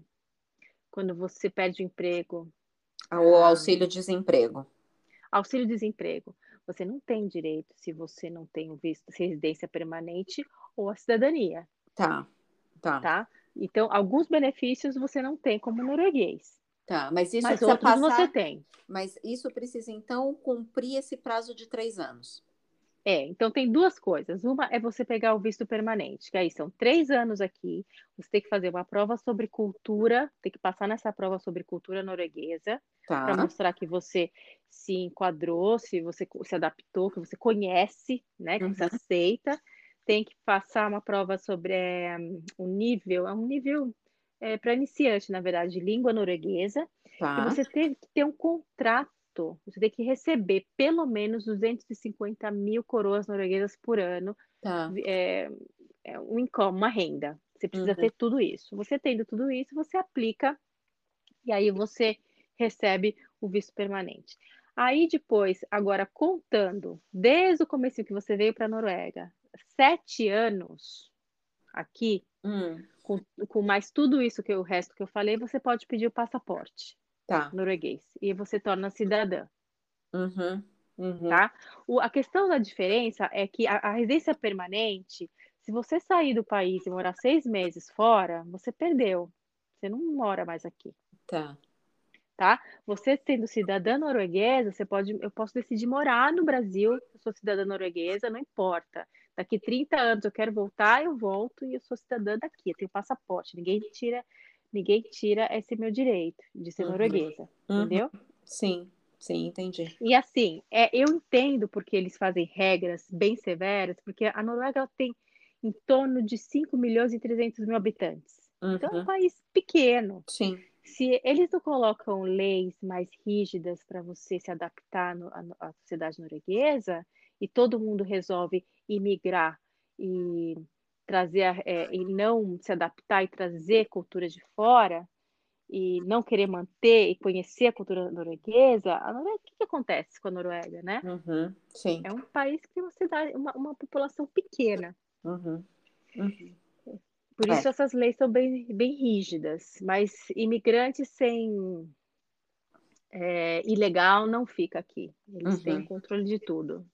Quando você perde o emprego? O auxílio-desemprego. Auxílio-desemprego. Você não tem direito se você não tem o visto de residência permanente ou a cidadania. Tá, tá. Tá? Então, alguns benefícios você não tem como norueguês. Tá, mas isso Mas precisa passar. você tem. Mas isso precisa, então, cumprir esse prazo de três anos. É, então tem duas coisas. Uma é você pegar o visto permanente, que aí são três anos aqui. Você tem que fazer uma prova sobre cultura, tem que passar nessa prova sobre cultura norueguesa, para Tá. mostrar que você se enquadrou, se você se adaptou, que você conhece, né, que você Uhum. aceita. Tem que passar uma prova sobre é, o nível, é um nível para iniciante, na verdade, de língua norueguesa. E Tá. você tem que ter um contrato, você tem que receber pelo menos 250 mil coroas norueguesas por ano, Tá. é, é um income, uma renda. Você precisa Uhum. ter tudo isso. Você tendo tudo isso, você aplica e aí você recebe o visto permanente. Aí depois, agora contando, desde o começo que você veio para a Noruega, sete anos aqui, Hum, com, com mais tudo isso que o resto que eu falei, você pode pedir o passaporte tá. norueguês e você torna cidadã, Uhum. Uhum. tá? O, a questão da diferença é que a, a residência permanente, se você sair do país e morar seis meses fora, você perdeu. Você não mora mais aqui, Tá. tá? Você sendo cidadã norueguesa, você pode, eu posso decidir morar no Brasil, eu sou cidadã norueguesa, não importa. Daqui 30 anos eu quero voltar, eu volto e eu sou cidadã daqui, eu tenho passaporte. Ninguém tira, ninguém tira esse meu direito de ser Uhum. norueguesa, Uhum. entendeu? Sim, sim, entendi. E assim, é, eu entendo porque eles fazem regras bem severas, porque a Noruega tem em torno de 5 milhões e 300 mil habitantes. Então é um Uhum. país pequeno. Sim. Se eles não colocam leis mais rígidas para você se adaptar no- à à sociedade norueguesa, e todo mundo resolve imigrar e trazer é, e não se adaptar e trazer cultura de fora e não querer manter e conhecer a cultura norueguesa, a Noruega, o que, que acontece com a Noruega, né? Uhum. Sim. É um país que tem uma cidade, uma, uma população pequena. Uhum. Uhum. Por É. isso essas leis são bem, bem rígidas. Mas imigrantes sem é, ilegal não fica aqui. Eles têm Uhum. o controle de tudo.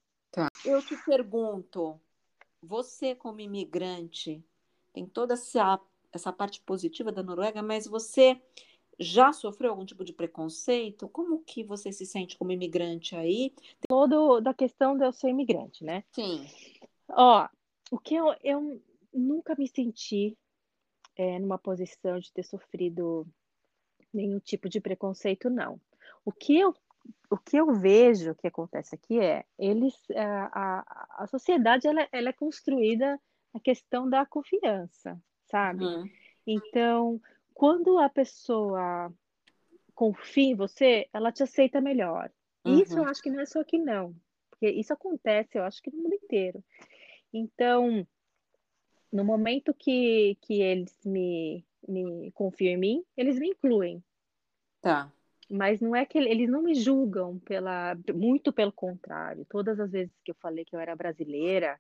Eu te pergunto, você como imigrante, tem toda essa, essa parte positiva da Noruega, mas você já sofreu algum tipo de preconceito? Como que você se sente como imigrante aí? Todo da questão de eu ser imigrante, né? Sim. Ó, o que eu, eu nunca me senti é, numa posição de ter sofrido nenhum tipo de preconceito, não. O que eu, o que eu vejo que acontece aqui é, eles, a, a, a sociedade ela, ela é construída na questão da confiança, sabe? Uhum. Então, quando a pessoa confia em você, ela te aceita melhor. Isso eu Uhum. acho que não é só aqui, não. Porque isso acontece, eu acho que no mundo inteiro. Então, no momento que, que eles me, me confiam em mim, eles me incluem. Tá. Mas não é que ele- eles não me julgam pela, muito pelo contrário. Todas as vezes que eu falei que eu era brasileira,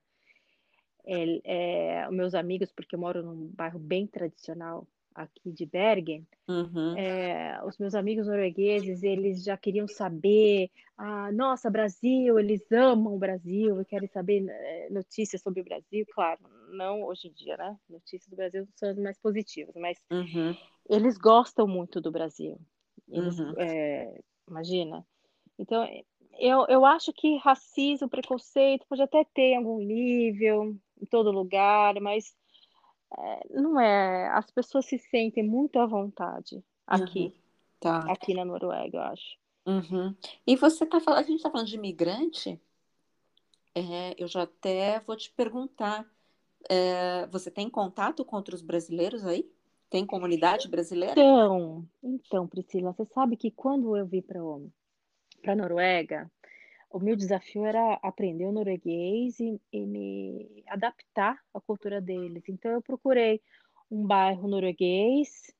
é, é, meus amigos, porque eu moro num bairro bem tradicional aqui de Bergen, Uhum. é, os meus amigos noruegueses, eles já queriam saber, ah, nossa, Brasil, eles amam o Brasil e querem saber eh, notícias sobre o Brasil. Claro, não hoje em dia, né? Notícias do Brasil são as mais positivas, mas Uhum. eles gostam muito do Brasil. Uhum. é, imagina. Então, eu, eu acho que racismo, preconceito pode até ter em algum nível, em todo lugar, mas é, não é. As pessoas se sentem muito à vontade aqui, Uhum. Tá. aqui na Noruega, eu acho. Uhum. E você tá falando, a gente tá falando de imigrante, é, eu já até vou te perguntar, é, você tem contato com outros brasileiros aí? Tem comunidade brasileira? Então, então, Priscila, você sabe que quando eu vim para para Noruega, o meu desafio era aprender o norueguês e, e me adaptar à cultura deles. Então, eu procurei um bairro norueguês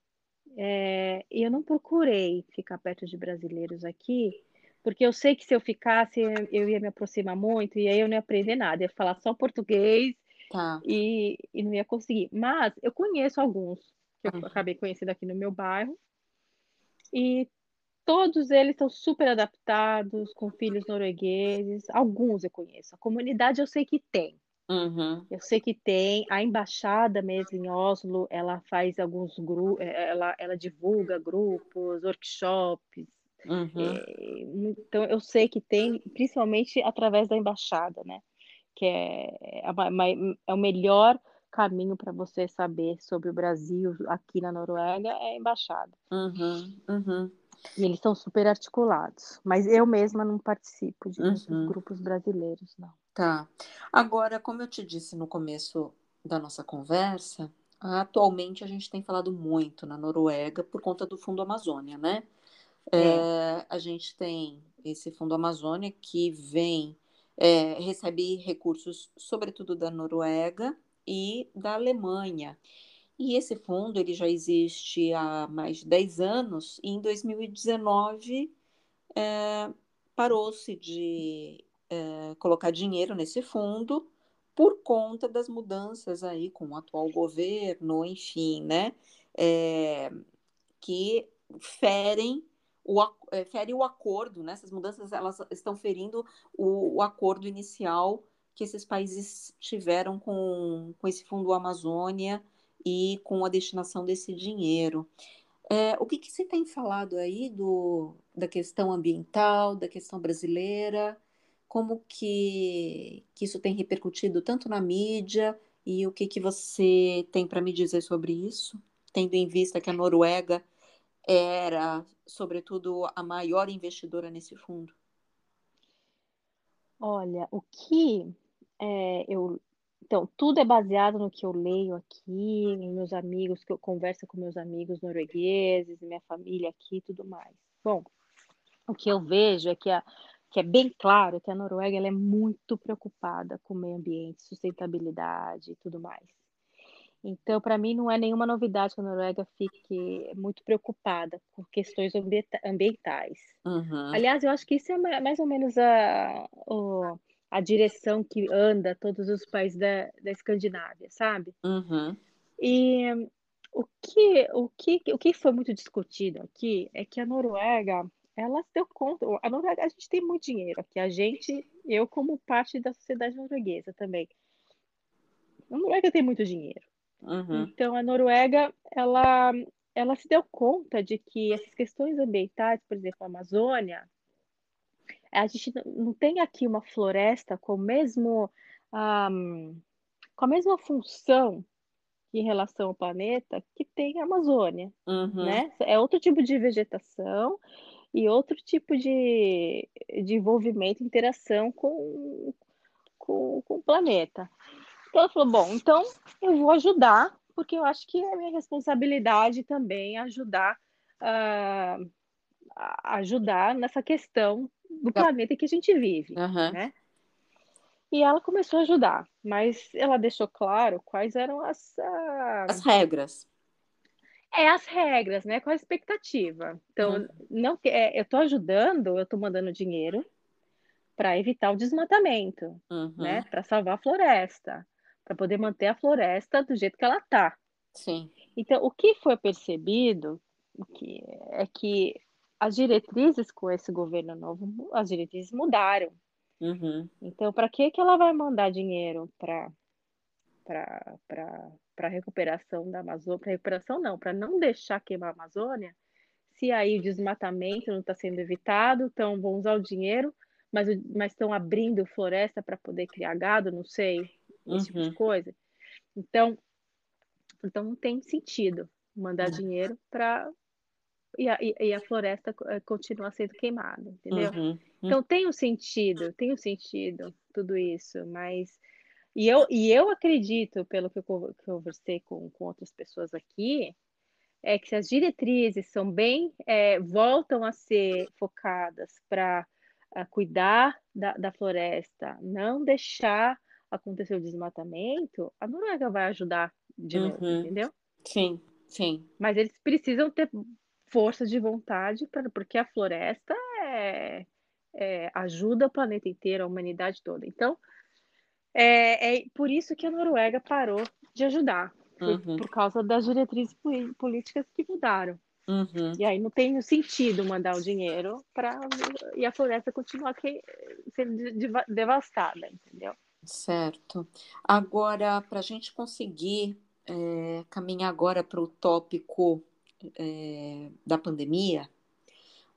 é, e eu não procurei ficar perto de brasileiros aqui, porque eu sei que se eu ficasse, eu ia me aproximar muito e aí eu não ia aprender nada, ia falar só português Tá. e, e não ia conseguir. Mas eu conheço alguns que eu acabei conhecendo aqui no meu bairro e todos eles estão super adaptados, com filhos noruegueses. Alguns eu conheço. A comunidade eu sei que tem. Uhum. Eu sei que tem. A embaixada mesmo em Oslo, ela faz alguns grupos, ela, ela divulga grupos, workshops. Uhum. É, então eu sei que tem, principalmente através da embaixada, né? Que é, é, é o melhor caminho para você saber sobre o Brasil aqui na Noruega é a embaixada. Uhum. Uhum. E eles são super articulados. Mas eu mesma não participo de Uhum. grupos brasileiros, não. Tá. Agora, como eu te disse no começo da nossa conversa, atualmente a gente tem falado muito na Noruega por conta do Fundo Amazônia, né? É. É, a gente tem esse Fundo Amazônia que vem, é, recebe recursos, sobretudo da Noruega e da Alemanha. E esse fundo ele já existe há mais de 10 anos, e em 2019 é, parou-se de é, colocar dinheiro nesse fundo por conta das mudanças aí com o atual governo, enfim, né? É, que ferem o, fere o acordo, né? Essas mudanças elas estão ferindo o, o acordo inicial que esses países tiveram com, com esse fundo Amazônia e com a destinação desse dinheiro. É, o que, que você tem falado aí do, da questão ambiental, da questão brasileira? Como que, que isso tem repercutido tanto na mídia e o que, que você tem para me dizer sobre isso? Tendo em vista que a Noruega era, sobretudo, a maior investidora nesse fundo. Olha, o que é, eu. Então, tudo é baseado no que eu leio aqui, em meus amigos, que eu converso com meus amigos noruegueses, minha família aqui e tudo mais. Bom, o que eu vejo é que, a, que é bem claro que a Noruega é muito preocupada com o meio ambiente, sustentabilidade e tudo mais. Então, para mim, não é nenhuma novidade que a Noruega fique muito preocupada com questões ambientais. Uhum. Aliás, eu acho que isso é mais ou menos a, a direção que anda todos os países da, da Escandinávia, sabe? Uhum. E o que, o, que, o que foi muito discutido aqui é que a Noruega, ela se deu conta, a Noruega, a gente tem muito dinheiro aqui, a gente, eu como parte da sociedade norueguesa também. A Noruega tem muito dinheiro. Uhum. Então, a Noruega, ela, ela se deu conta de que essas questões ambientais, por exemplo, a Amazônia, a gente não tem aqui uma floresta com mesmo um, com a mesma função em relação ao planeta que tem a Amazônia, Uhum. né? É outro tipo de vegetação e outro tipo de, de envolvimento, interação com, com, com o planeta. Então ela falou: bom, então eu vou ajudar, porque eu acho que é minha responsabilidade também ajudar uh, ajudar nessa questão do planeta que a gente vive, Uhum. né? E ela começou a ajudar, mas ela deixou claro quais eram as uh... as regras. É as regras, né? Qual a expectativa? Então, Uhum. não é, eu estou ajudando, eu estou mandando dinheiro para evitar o desmatamento, Uhum. né? Para salvar a floresta, para poder manter a floresta do jeito que ela está. Sim. Então, o que foi percebido que é que as diretrizes com esse governo novo, as diretrizes mudaram. Uhum. Então, para que que ela vai mandar dinheiro para para para recuperação da Amazônia? Para recuperação não, para não deixar queimar a Amazônia. Se aí o desmatamento não está sendo evitado, então vão usar o dinheiro, mas mas estão abrindo floresta para poder criar gado, não sei, esse Uhum. tipo de coisa. Então, então não tem sentido mandar Uhum. dinheiro para e a, e a floresta eh, continuar sendo queimada, entendeu? Uhum. Então tem um sentido, tem um sentido tudo isso, mas e eu, e eu acredito, pelo que eu conversei com, com outras pessoas aqui, é que se as diretrizes são bem, é, voltam a ser focadas para cuidar da, da floresta, não deixar acontecer o desmatamento, a Noruega vai ajudar de Uhum. novo, entendeu? Sim, sim. Mas eles precisam ter força de vontade, pra, porque a floresta é, é, ajuda o planeta inteiro, a humanidade toda. Então, é, é por isso que a Noruega parou de ajudar, por, Uhum. por causa das diretrizes políticas que mudaram. Uhum. E aí não tem sentido mandar o dinheiro para e a floresta continuar que, sendo de- deva- devastada, entendeu? Certo. Agora, para a gente conseguir é, caminhar agora para o tópico é, da pandemia,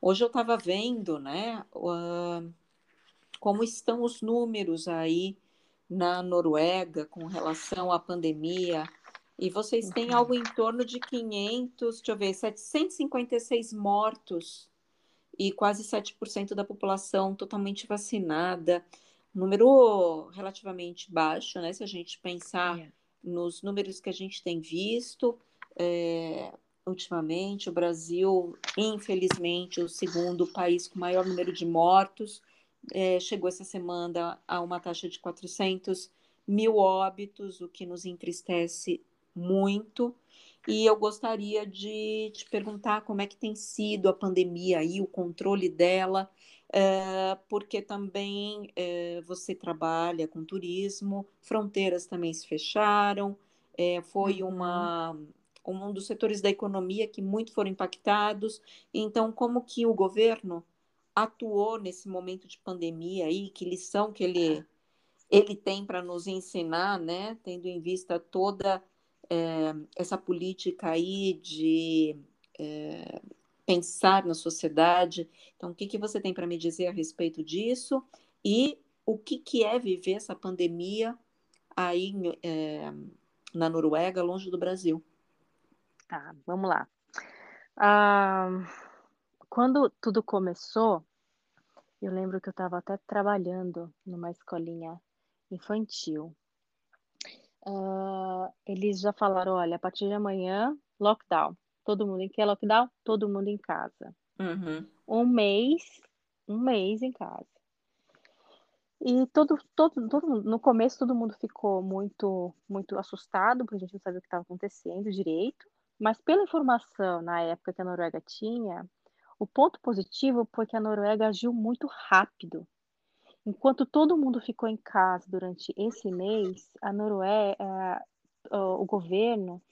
hoje eu estava vendo, né, ah, como estão os números aí na Noruega com relação à pandemia. E vocês têm Uhum. algo em torno de 500, deixa eu ver, 756 mortos e quase 7% da população totalmente vacinada. Número relativamente baixo, né? Se a gente pensar É. nos números que a gente tem visto é, ultimamente, o Brasil, infelizmente, o segundo país com maior número de mortos, é, chegou essa semana a uma taxa de 400 mil óbitos, o que nos entristece muito. E eu gostaria de te perguntar como é que tem sido a pandemia aí, o controle dela, é, porque também é, você trabalha com turismo, fronteiras também se fecharam, é, foi Uhum. uma, um dos setores da economia que muito foram impactados. Então, como que o governo atuou nesse momento de pandemia aí? Que lição que ele, ele tem para nos ensinar, né? Tendo em vista toda é, essa política aí de é, pensar na sociedade. Então, o que, que você tem para me dizer a respeito disso? E o que, que é viver essa pandemia aí é, na Noruega, longe do Brasil? Tá, vamos lá. Ah, quando tudo começou, eu lembro que eu estava até trabalhando numa escolinha infantil. Ah, eles já falaram, olha, a partir de amanhã, lockdown. Todo mundo em que é lockdown? Todo mundo em casa. Uhum. Um mês, um mês em casa. E todo, todo, todo no começo todo mundo ficou muito, muito assustado, porque a gente não sabia o que estava acontecendo direito. Mas pela informação na época que a Noruega tinha, o ponto positivo foi que a Noruega agiu muito rápido. Enquanto todo mundo ficou em casa durante esse mês, a Noruega, o governo,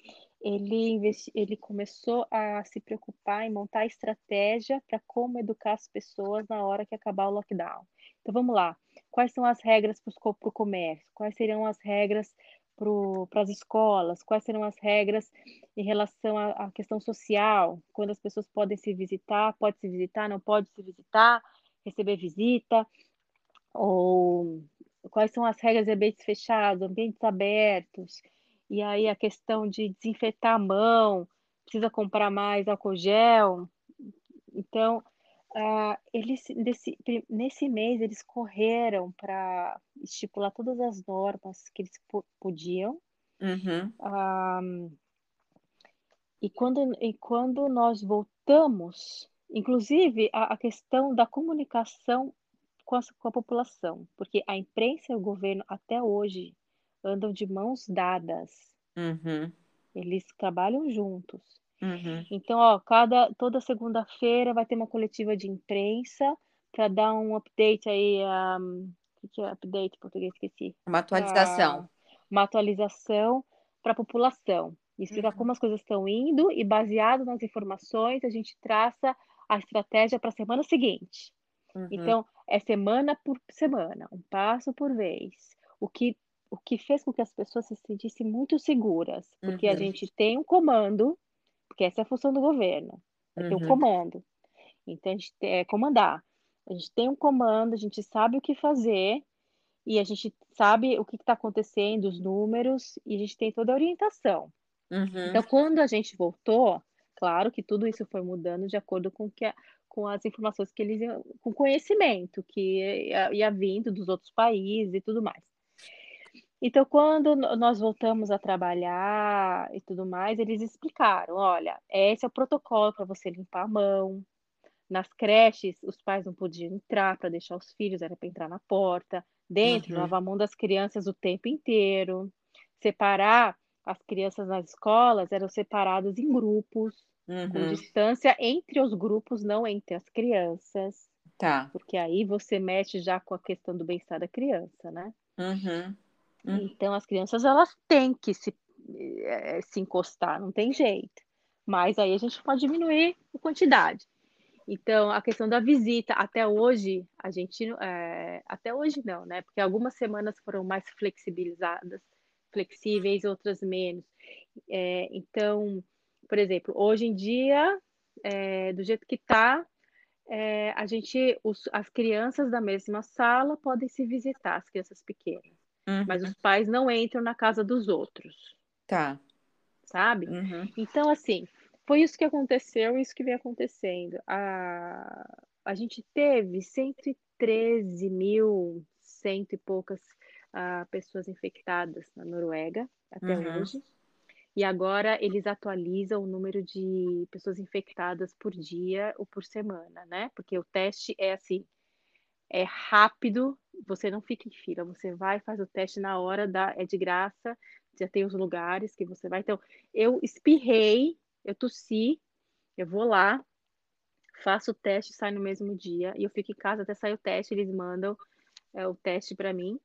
ele, ele começou a se preocupar em montar estratégia para como educar as pessoas na hora que acabar o lockdown. Então vamos lá. Quais são as regras para o comércio? Quais seriam as regras para as escolas? Quais serão as regras em relação à, à questão social? Quando as pessoas podem se visitar, pode se visitar, não pode se visitar, receber visita? Ou quais são as regras de ambientes fechados, ambientes abertos? E aí a questão de desinfetar a mão, precisa comprar mais álcool gel. Então, Uh, eles nesse, nesse mês eles correram para estipular todas as normas que eles podiam uhum. uh, e quando e quando nós voltamos inclusive a, a questão da comunicação com a, com a, população porque a imprensa e o governo até hoje andam de mãos dadas uhum. eles trabalham juntos Uhum. então, ó, cada toda segunda-feira vai ter uma coletiva de imprensa para dar um update aí, um, o que é update em português esqueci. Uma atualização. Pra, uma atualização para a população. Explicar Uhum. como as coisas estão indo e baseado nas informações a gente traça a estratégia para a semana seguinte. Uhum. Então, é semana por semana, um passo por vez. O que o que fez com que as pessoas se sentissem muito seguras, porque a Uhum. gente tem um comando porque essa é a função do governo, é ter um Uhum. comando. Então, a gente tem, é comandar. A gente tem um comando, a gente sabe o que fazer, e a gente sabe o que está acontecendo, os números, e a gente tem toda a orientação. Uhum. Então, quando a gente voltou, claro que tudo isso foi mudando de acordo com, que a, com as informações que eles iam, com conhecimento que ia, ia vindo dos outros países e tudo mais. Então, quando nós voltamos a trabalhar e tudo mais, eles explicaram: olha, esse é o protocolo para você limpar a mão. Nas creches, os pais não podiam entrar para deixar os filhos, era para entrar na porta. Dentro, Uhum. lavar a mão das crianças o tempo inteiro. Separar as crianças nas escolas eram separadas em grupos, com Uhum. distância entre os grupos, não entre as crianças, Tá. porque aí você mexe já com a questão do bem-estar da criança, né? Uhum. Hum. Então as crianças elas têm que se, eh, se encostar, não tem jeito. Mas aí a gente pode diminuir a quantidade. Então a questão da visita, até hoje a gente, eh, até hoje não, né? Porque algumas semanas foram mais flexibilizadas, flexíveis, outras menos. Eh, então, por exemplo, hoje em dia, eh, do jeito que tá, eh, a gente, os, as crianças da mesma sala podem se visitar, as crianças pequenas. Mas Uhum. os pais não entram na casa dos outros, Tá. sabe? Uhum. Então, assim, foi isso que aconteceu e isso que vem acontecendo. A, a gente teve 113 mil, cento e poucas ah, pessoas infectadas na Noruega até Uhum. hoje. E agora eles atualizam o número de pessoas infectadas por dia ou por semana, né? Porque o teste é assim, é rápido, você não fica em fila, você vai, faz o teste na hora, dá, é de graça, já tem os lugares que você vai. Então, eu espirrei, eu tossi, eu vou lá, faço o teste, sai no mesmo dia, e eu fico em casa até sair o teste, eles mandam é, o teste para mim,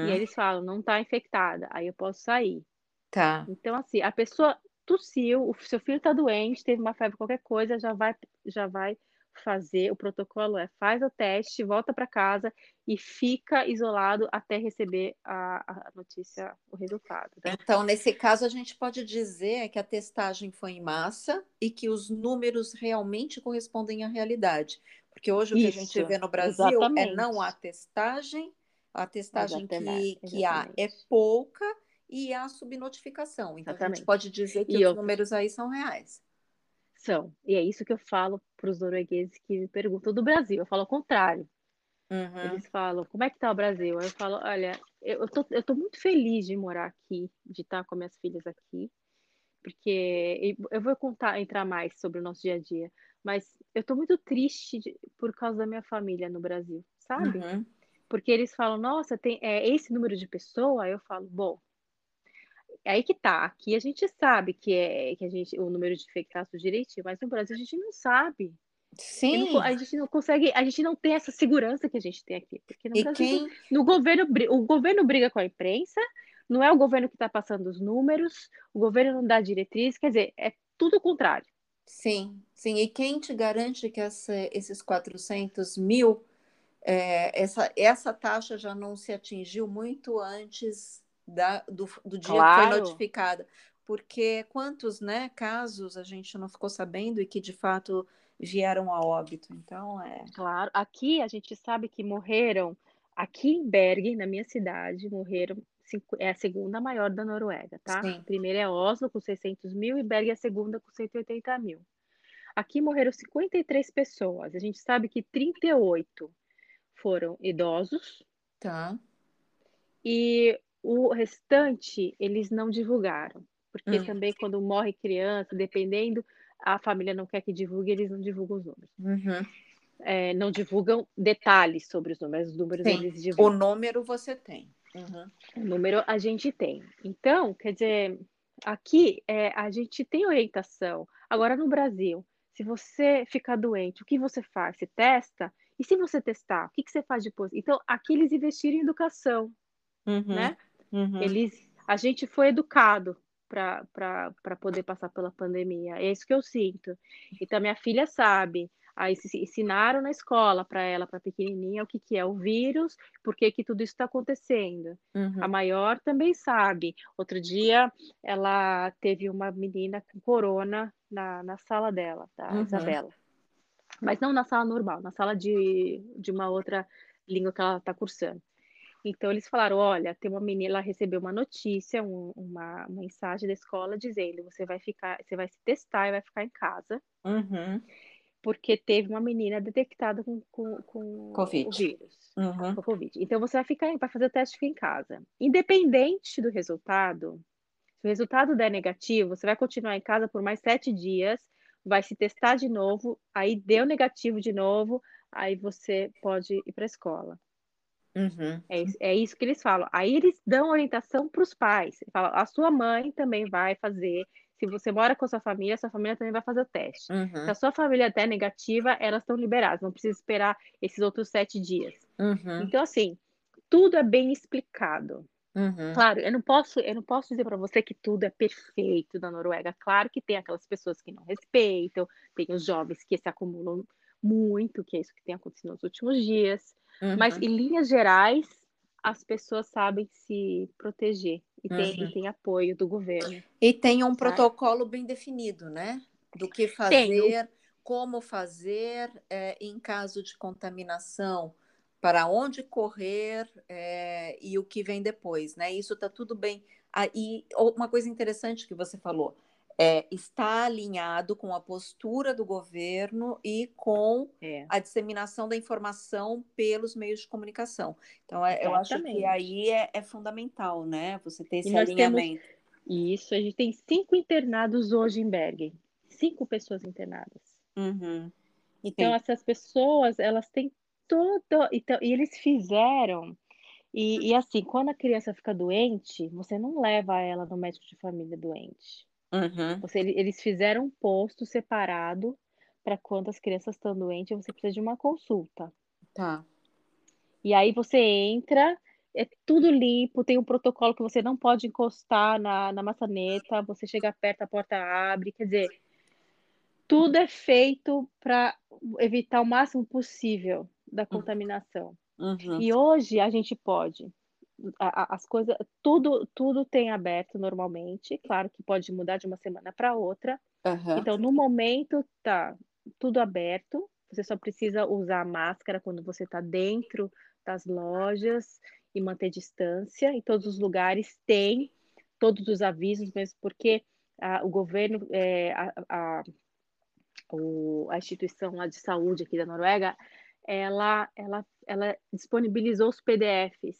e Uhum. eles falam, não tá infectada, aí eu posso sair. Tá. Então, assim, a pessoa tossiu, o seu filho tá doente, teve uma febre, qualquer coisa, já vai, já vai fazer, o protocolo é faz o teste, volta para casa e fica isolado até receber a, a notícia, o resultado, né? Então, nesse caso, a gente pode dizer que a testagem foi em massa e que os números realmente correspondem à realidade. Porque hoje o que a gente Isso, vê no Brasil é exatamente. não a testagem, a testagem que, Exatamente, que há é exatamente. pouca e há subnotificação. Então, a gente Exatamente. pode dizer que E os números aí são reais. São. E é isso que eu falo para os noruegueses que me perguntam do Brasil. Eu falo ao contrário. Uhum. Eles falam, como é que tá o Brasil? Aí eu falo, olha, eu tô, eu tô muito feliz de morar aqui, de estar com minhas filhas aqui, porque eu vou contar, entrar mais sobre o nosso dia a dia, mas eu tô muito triste de- por causa da minha família no Brasil, sabe? Uhum. Porque eles falam, nossa, tem é, esse número de pessoa? Aí eu falo, bom, é aí que tá. Aqui a gente sabe que é que a gente o número de infectados direitinho, mas no Brasil a gente não sabe. Porque não a Sim. gente não consegue, a gente não tem essa segurança que a gente tem aqui. Porque no E Brasil, quem no governo, o governo briga com a imprensa, não é o governo que está passando os números, o governo não dá diretriz, quer dizer, é tudo o contrário. Sim, sim. E quem te garante que essa- esses 400 mil, é, essa, essa taxa já não se atingiu muito antes da- do, do dia que foi Claro, notificada? Porque quantos, né, casos a gente não ficou sabendo e que de fato vieram a óbito? Então, é. claro. Aqui a gente sabe que morreram, aqui em Bergen, na minha cidade, morreram, cinco- é a segunda maior da Noruega, tá? Sim. A primeira é Oslo, com 600 mil, e Bergen é a segunda, com 180 mil. Aqui morreram 53 pessoas. A gente sabe que 38 foram idosos, Tá. E o restante eles não divulgaram, porque Hum. também quando morre criança, dependendo, a família não quer que divulgue, eles não divulgam os números. Uhum. É, não divulgam detalhes sobre os números, os números eles O divulgam. número você tem. Uhum. O número a gente tem. Então, quer dizer, aqui é, a gente tem orientação. Agora no Brasil, se você ficar doente, o que você faz? Você testa? E se você testar, o que, que você faz depois? Então, aqui eles investiram em educação, Uhum. né? Uhum. Eles, a gente foi educado para poder passar pela pandemia. É isso que eu sinto. Então, minha filha sabe. Aí se- ensinaram na escola para ela, para pequenininha, o que, que é o vírus, por que, que tudo isso está acontecendo. Uhum. A maior também sabe. Outro dia, ela teve uma menina com corona na, na sala dela, da Uhum. Isabela. Mas não na sala normal, na sala de, de uma outra língua que ela está cursando. Então eles falaram, olha, tem uma menina, ela recebeu uma notícia, um- uma mensagem da escola dizendo, você vai ficar, você vai se testar e vai ficar em casa, Uhum. porque teve uma menina detectada com, com, com o Covid. vírus. uhum. com Covid. Então você vai ficar, vai fazer o teste fica em casa. Independente do resultado, se o resultado der negativo, você vai continuar em casa por mais sete dias, vai se testar de novo, aí deu negativo de novo, aí você pode ir para a escola. Uhum. É, isso, é, isso que eles falam. Aí eles dão orientação para os pais. Falam, a sua mãe também vai fazer. Se você mora com a sua família, sua família também vai fazer o teste. Uhum. Se a sua família até negativa, elas estão liberadas. Não precisa esperar esses outros sete dias. Uhum. Então, assim, tudo é bem explicado. Uhum. Claro, eu não posso, eu não posso dizer para você que tudo é perfeito na Noruega. Claro que tem aquelas pessoas que não respeitam, tem os jovens que se acumulam muito, que é isso que tem acontecido nos últimos dias. Uhum. Mas, em linhas gerais, as pessoas sabem se proteger e tem, uhum. e tem apoio do governo. E tem um sabe? protocolo bem definido, né? Do que fazer, como fazer é, em caso de contaminação, para onde correr é, e o que vem depois, né? Isso está tudo bem. Ah, e uma coisa interessante que você falou, é, está alinhado com a postura do governo e com é. a disseminação da informação pelos meios de comunicação. Então, é, eu acho que aí é, é, fundamental, né? Você ter esse alinhamento. Temos... Isso, a gente tem cinco internados hoje em Bergen. Cinco pessoas internadas. Uhum. Então, Sim. essas pessoas, elas têm todo. Então, e eles fizeram. E, e assim, quando a criança fica doente, você não leva ela no médico de família doente Uhum. Você, eles fizeram um posto separado para quando as crianças estão doentes, você precisa de uma consulta. Tá. E aí você entra, é tudo limpo, tem um protocolo que você não pode encostar na, na maçaneta, você chega perto, a porta abre, quer dizer, tudo é feito para evitar o máximo possível da hum. contaminação. Uhum. E hoje a gente pode as coisas, tudo, tudo tem aberto normalmente. Claro que pode mudar de uma semana para outra. Uhum. Então, no momento, tá tudo aberto. Você só precisa usar a máscara quando você está dentro das lojas e manter distância. Em todos os lugares tem todos os avisos, mesmo porque o governo, é, a, a, o, a instituição lá de saúde aqui da Noruega, ela, ela, ela disponibilizou os PDFs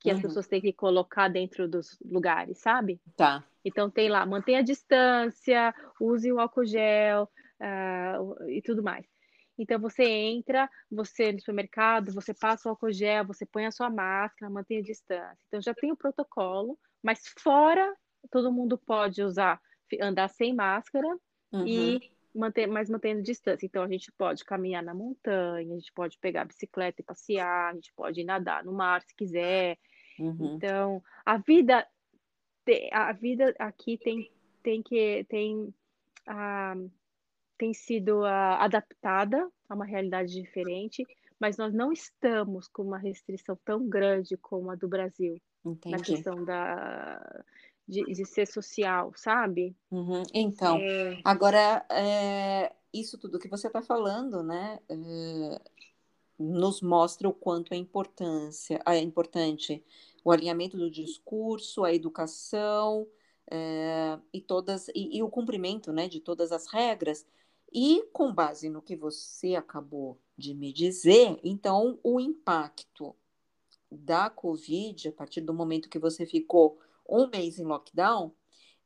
que uhum. as pessoas têm que colocar dentro dos lugares, sabe? Tá. Então tem lá, mantenha a distância, use o álcool gel uh, e tudo mais. Então você entra, você no supermercado, você passa o álcool gel, você põe a sua máscara, mantenha a distância. Então já tem o protocolo, mas fora todo mundo pode usar, andar sem máscara uhum. e manter, mas mantendo distância. Então a gente pode caminhar na montanha, a gente pode pegar a bicicleta e passear, a gente pode nadar no mar se quiser, Uhum. Então, a vida, a vida aqui tem, tem que tem, uh, tem sido uh, adaptada a uma realidade diferente, mas nós não estamos com uma restrição tão grande como a do Brasil Entendi. na questão da de, de ser social, sabe? Uhum. Então, é... agora é, isso tudo que você está falando, né? É, nos mostra o quanto é importância, é importante o alinhamento do discurso, a educação é, e todas e, e, o cumprimento né, de todas as regras. E com base no que você acabou de me dizer, então o impacto da Covid, a partir do momento que você ficou um mês em lockdown,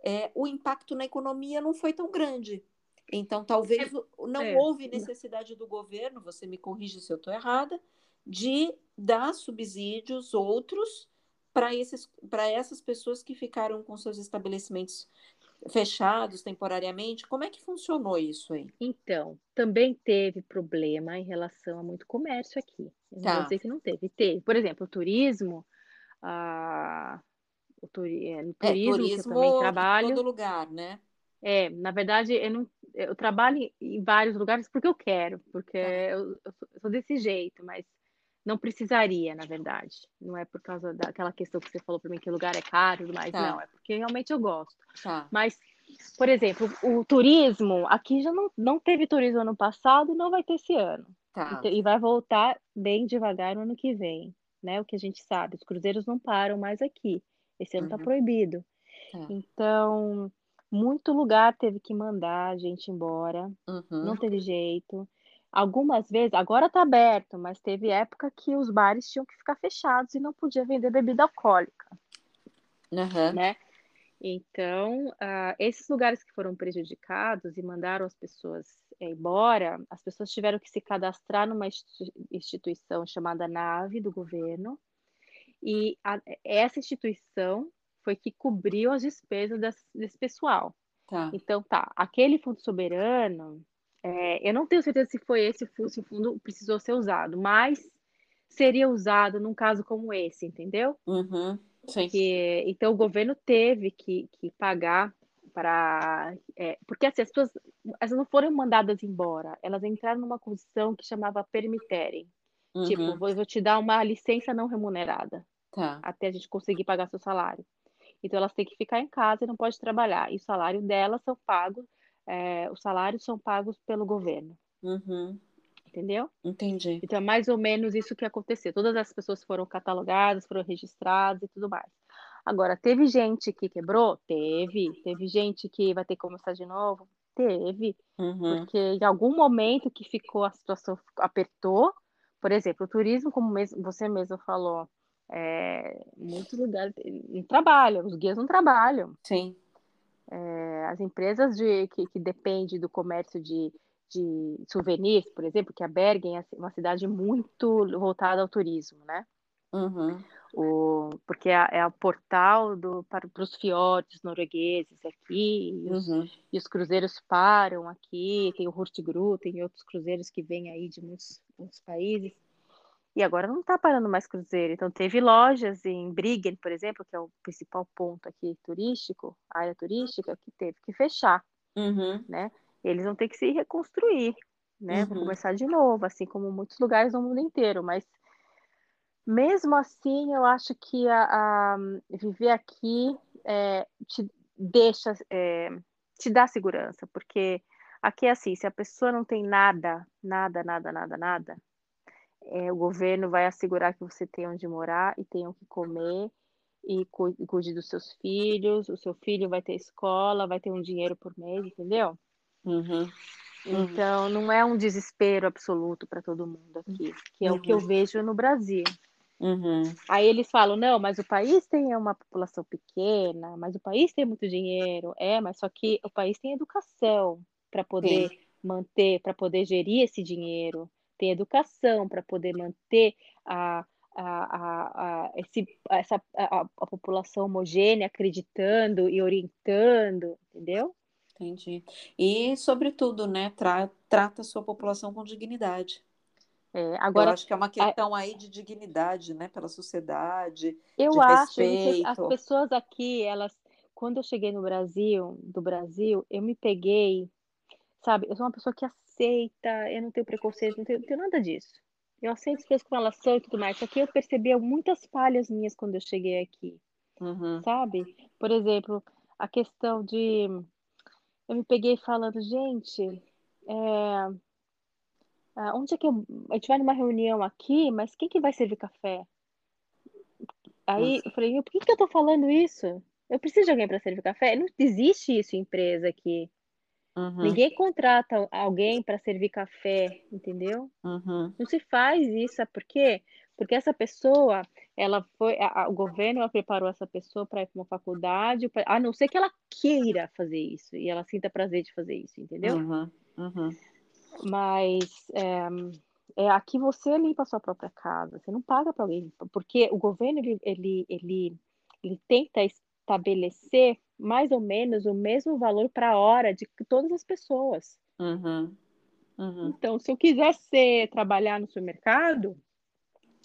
é, o impacto na economia não foi tão grande. Então, talvez é, não é. houve necessidade do governo, você me corrige se eu estou errada, de dar subsídios outros para essas pessoas que ficaram com seus estabelecimentos fechados temporariamente? Como é que funcionou isso aí? Então, também teve problema em relação a muito comércio aqui. Eu tá. não vou dizer que não teve. Teve. Por exemplo, o turismo, a... o turi... é, no turismo, é, turismo eu também trabalho. Em todo lugar, né? É, na verdade, eu, não, eu trabalho em vários lugares porque eu quero, porque tá. eu, eu sou desse jeito, mas não precisaria, na verdade. Não é por causa daquela questão que você falou para mim que o lugar é caro mais. Tá. Não, é porque realmente eu gosto. Tá. Mas, por exemplo, o turismo, aqui já não, não teve turismo ano passado e não vai ter esse ano. Tá. E, e vai voltar bem devagar no ano que vem, né? O que a gente sabe. Os cruzeiros não param mais aqui. Esse ano está uhum. proibido. Tá. Então, muito lugar teve que mandar a gente embora. Uhum. Não teve jeito Algumas vezes, agora está aberto, mas teve época que os bares tinham que ficar fechados e não podia vender bebida alcoólica, Aham. né? Então, ah, esses lugares que foram prejudicados e mandaram as pessoas eh, embora, as pessoas tiveram que se cadastrar numa institui- instituição chamada NAVE do governo, e a- essa instituição foi que cobriu as despesas das- desse pessoal. Tá. Então, tá, aquele fundo soberano, é, eu não tenho certeza se foi esse fundo, se o fundo precisou ser usado, mas seria usado num caso como esse, entendeu? Uhum. Sim. Que, então, o governo teve que, que pagar para. é, porque assim, as pessoas elas não foram mandadas embora, elas entraram numa condição que chamava permitterem. Tipo, Uhum. vou, vou te dar uma licença não remunerada Tá. até a gente conseguir pagar seu salário. Então elas têm que ficar em casa e não pode trabalhar. E o salário delas são pagos, é, os salários são pagos pelo governo, Uhum. entendeu? Entendi. Então é mais ou menos isso que aconteceu. Todas as pessoas foram catalogadas, foram registradas e tudo mais. Agora, teve gente que quebrou? Teve. Teve gente que vai ter que começar de novo? Teve. Uhum. Porque em algum momento que ficou, a situação apertou. Por exemplo, o turismo, como mesmo, você mesmo falou, é, muitos lugares não trabalham, os guias não trabalham. Sim. É, as empresas de, que, que dependem do comércio de, de souvenirs, por exemplo, que a Bergen é uma cidade muito voltada ao turismo, né? Uhum. O, porque é, é o portal do, para, para os fiordes noruegueses aqui, e os, Uhum. e os cruzeiros param aqui, tem o Hurtigruten, tem outros cruzeiros que vêm aí de muitos, muitos países. E agora não está parando mais cruzeiro. Então teve lojas em Briggen, por exemplo, que é o principal ponto aqui turístico, área turística, que teve que fechar, Uhum. né? Eles vão ter que se reconstruir, né? Vão Uhum. começar de novo, assim como muitos lugares no mundo inteiro. Mas mesmo assim, eu acho que a, a viver aqui é, te deixa, é, te dá segurança, porque aqui é assim, se a pessoa não tem nada, nada, nada, nada, nada, é, o governo vai assegurar que você tem onde morar e tem o que comer e cu- cuide dos seus filhos, o seu filho vai ter escola, vai ter um dinheiro por mês, entendeu? Uhum. Uhum. Então, não é um desespero absoluto para todo mundo aqui, que é o que eu Uhum. vejo no Brasil. Uhum. Aí eles falam, não, mas o país tem uma população pequena, mas o país tem muito dinheiro. É, mas só que o país tem educação para poder Sim. manter, para poder gerir esse dinheiro. Tem educação para poder manter a, a, a, a, esse, essa, a, a população homogênea acreditando e orientando, entendeu? Entendi. E, sobretudo, né, tra- trata a sua população com dignidade. É, Eu agora, acho que é uma questão aí de dignidade, né, pela sociedade, eu acho, eu sei, as respeito. pessoas aqui, elas, quando eu cheguei no Brasil, do Brasil, eu me peguei Sabe, eu sou uma pessoa que aceita, eu não tenho preconceito, não tenho, não tenho nada disso. Eu aceito as coisas como elas são e tudo mais. Só que eu percebi muitas falhas minhas quando eu cheguei aqui, Uhum. sabe? Por exemplo, a questão de. Eu me peguei falando, gente, é, ah, onde é que eu. A gente vai numa reunião aqui, mas quem que vai servir café? Aí eu falei, por que que eu tô falando isso? Eu preciso de alguém para servir café? Não existe isso em empresa aqui. Uhum. Ninguém contrata alguém para servir café, entendeu? Uhum. Não se faz isso, sabe por quê? Porque essa pessoa, ela foi, a- a- o governo ela preparou essa pessoa para ir para uma faculdade, pra- a não ser que ela queira fazer isso e ela sinta prazer de fazer isso, entendeu? Uhum. Uhum. Mas é, é, aqui você limpa a sua própria casa, você não paga para alguém, porque o governo ele, ele, ele, ele tenta estabelecer mais ou menos o mesmo valor para hora de todas as pessoas. Uhum. Uhum. Então, se eu quiser ser, trabalhar no supermercado,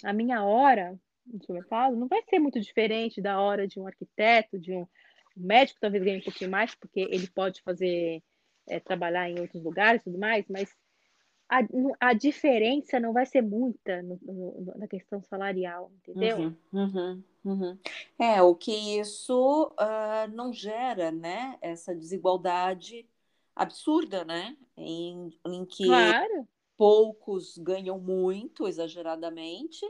a minha hora no supermercado não vai ser muito diferente da hora de um arquiteto, de um médico, talvez ganhe um pouquinho mais, porque ele pode fazer, é, trabalhar em outros lugares e tudo mais, mas a, a diferença não vai ser muita no, no, na questão salarial, entendeu? Uhum, uhum, uhum. É, o que isso ah, não gera, né? Essa desigualdade absurda, né? Em, em que Claro, poucos ganham muito, exageradamente,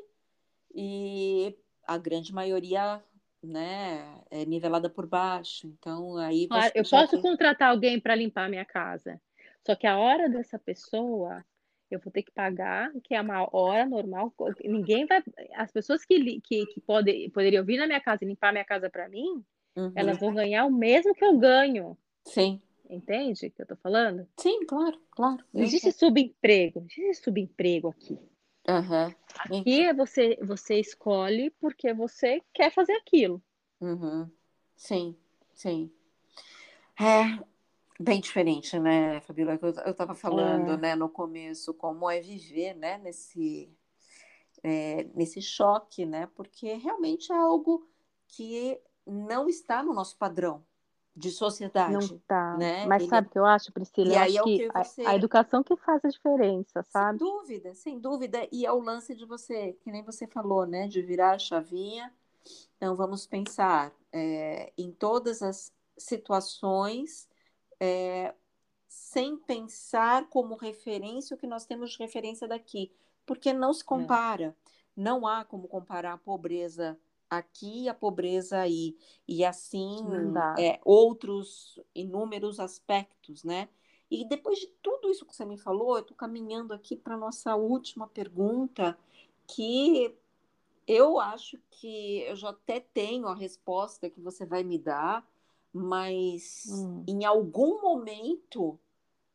e a grande maioria, né, é nivelada por baixo. Então, aí claro. Eu posso tem... contratar alguém para limpar a minha casa, só que a hora dessa pessoa eu vou ter que pagar, que é uma hora normal. Ninguém vai. As pessoas que, que, que pode, poderiam vir na minha casa e limpar minha casa para mim, uhum. elas vão ganhar o mesmo que eu ganho. Sim. Entende o que eu tô falando? Sim, claro, claro. Existe subemprego, existe subemprego aqui. Uhum. Aqui é você, você escolhe porque você quer fazer aquilo. Uhum. Sim, sim. É bem diferente, né, Fabíola? Eu estava falando, é. né, no começo, como é viver, né, nesse, é, nesse choque, né? Porque realmente é algo que não está no nosso padrão de sociedade. Não está. Né? Mas Ele... sabe o que eu acho, Priscila? E eu aí acho é que, que você... a, a, educação que faz a diferença, sabe? Sem dúvida, sem dúvida. E é o lance de você, que nem você falou, né? De virar a chavinha. Então, vamos pensar é, em todas as situações é, sem pensar como referência o que nós temos de referência daqui. Porque não se é. compara. É. Não há como comparar a pobreza aqui e a pobreza aí. E assim, é, outros inúmeros aspectos, né? E depois de tudo isso que você me falou, eu estou caminhando aqui para a nossa última pergunta, que eu acho que eu já até tenho a resposta que você vai me dar, mas hum. em algum momento,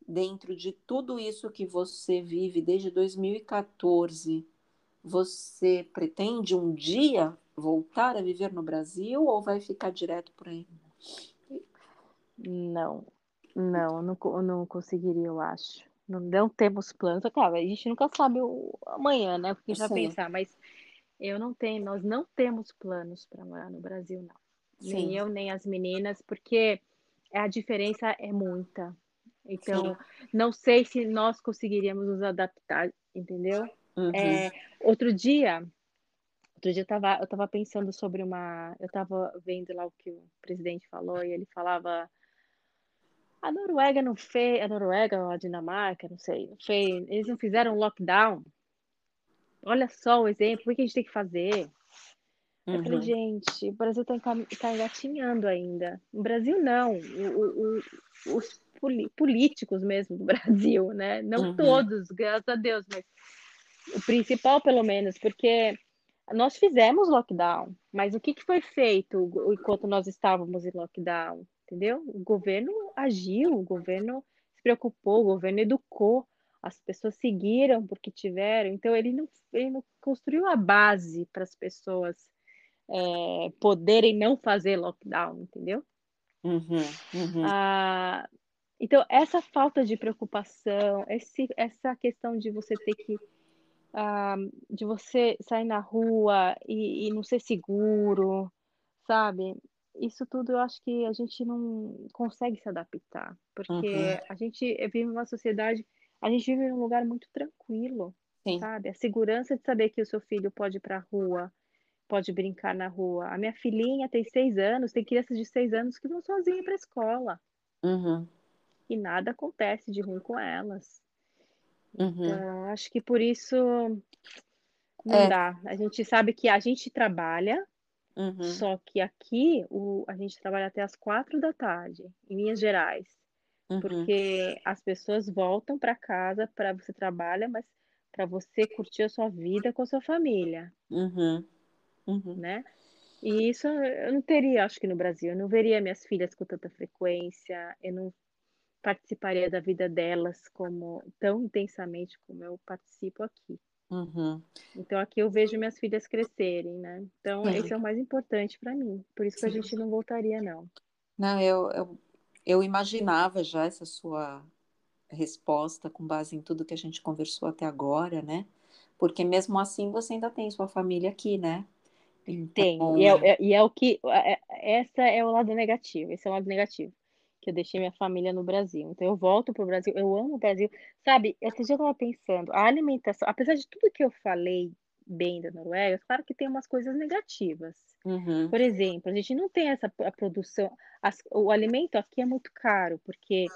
dentro de tudo isso que você vive desde 2014, você pretende um dia voltar a viver no Brasil ou vai ficar direto por aí? Não, não, não, não conseguiria, eu acho. Não, não temos planos. Claro, a gente nunca sabe o amanhã, né? Porque já pensar, mas eu não tenho, nós não temos planos para morar no Brasil, não. Sim. Nem eu, nem as meninas, porque a diferença é muita. Então, Sim. não sei se nós conseguiríamos nos adaptar, entendeu? Uhum. É, outro dia, outro dia eu tava, eu tava pensando sobre uma. Eu tava vendo lá o que o presidente falou, e ele falava. A Noruega não fez, a Noruega ou a Dinamarca, não sei, não fez, eles não fizeram lockdown. Olha só o exemplo, o que a gente tem que fazer? Uhum. Eu falei, uhum. gente, o Brasil está tá engatinhando ainda. O Brasil não, o, o, os políticos mesmo do Brasil, né? Não uhum. todos, graças a Deus, mas o principal, pelo menos, porque nós fizemos lockdown, mas o que, que foi feito enquanto nós estávamos em lockdown? Entendeu? O governo agiu, o governo se preocupou, o governo educou, as pessoas seguiram porque tiveram, então ele não, ele não construiu a base para as pessoas é, poderem não fazer lockdown, entendeu? Uhum, uhum. Ah, então, essa falta de preocupação, esse, essa questão de você ter que uh, de você sair na rua e, e, não ser seguro, sabe? Isso tudo eu acho que a gente não consegue se adaptar, porque uhum. a gente vive numa sociedade, a gente vive num lugar muito tranquilo, Sim. sabe? A segurança de saber que o seu filho pode ir para a rua, pode brincar na rua. A minha filhinha tem seis anos, tem crianças de seis anos que vão sozinha para a escola. Uhum. E nada acontece de ruim com elas. Uhum. Então, acho que por isso não é. dá. A gente sabe que a gente trabalha, uhum. só que aqui o, a gente trabalha até as quatro da tarde, em Minas Gerais. Uhum. Porque as pessoas voltam para casa para você trabalha, mas para você curtir a sua vida com a sua família. Uhum. Uhum. Né? E isso eu não teria, acho que no Brasil. Eu não veria minhas filhas com tanta frequência, eu não participaria da vida delas como tão intensamente como eu participo aqui. Uhum. Então aqui eu vejo minhas filhas crescerem, né? Então Sim. esse é o mais importante para mim. Por isso que a gente não voltaria não. Não, eu, eu eu imaginava já essa sua resposta com base em tudo que a gente conversou até agora, né? Porque mesmo assim você ainda tem sua família aqui, né? Então... Tem. E é, é, e é o que é, é, essa é o lado negativo. Esse é o lado negativo que eu deixei minha família no Brasil. Então eu volto para o Brasil, eu amo o Brasil. Sabe, esse dia eu estava pensando, a alimentação, apesar de tudo que eu falei bem da Noruega, claro que tem umas coisas negativas. Uhum. Por exemplo, a gente não tem essa a produção, as, o alimento aqui é muito caro, porque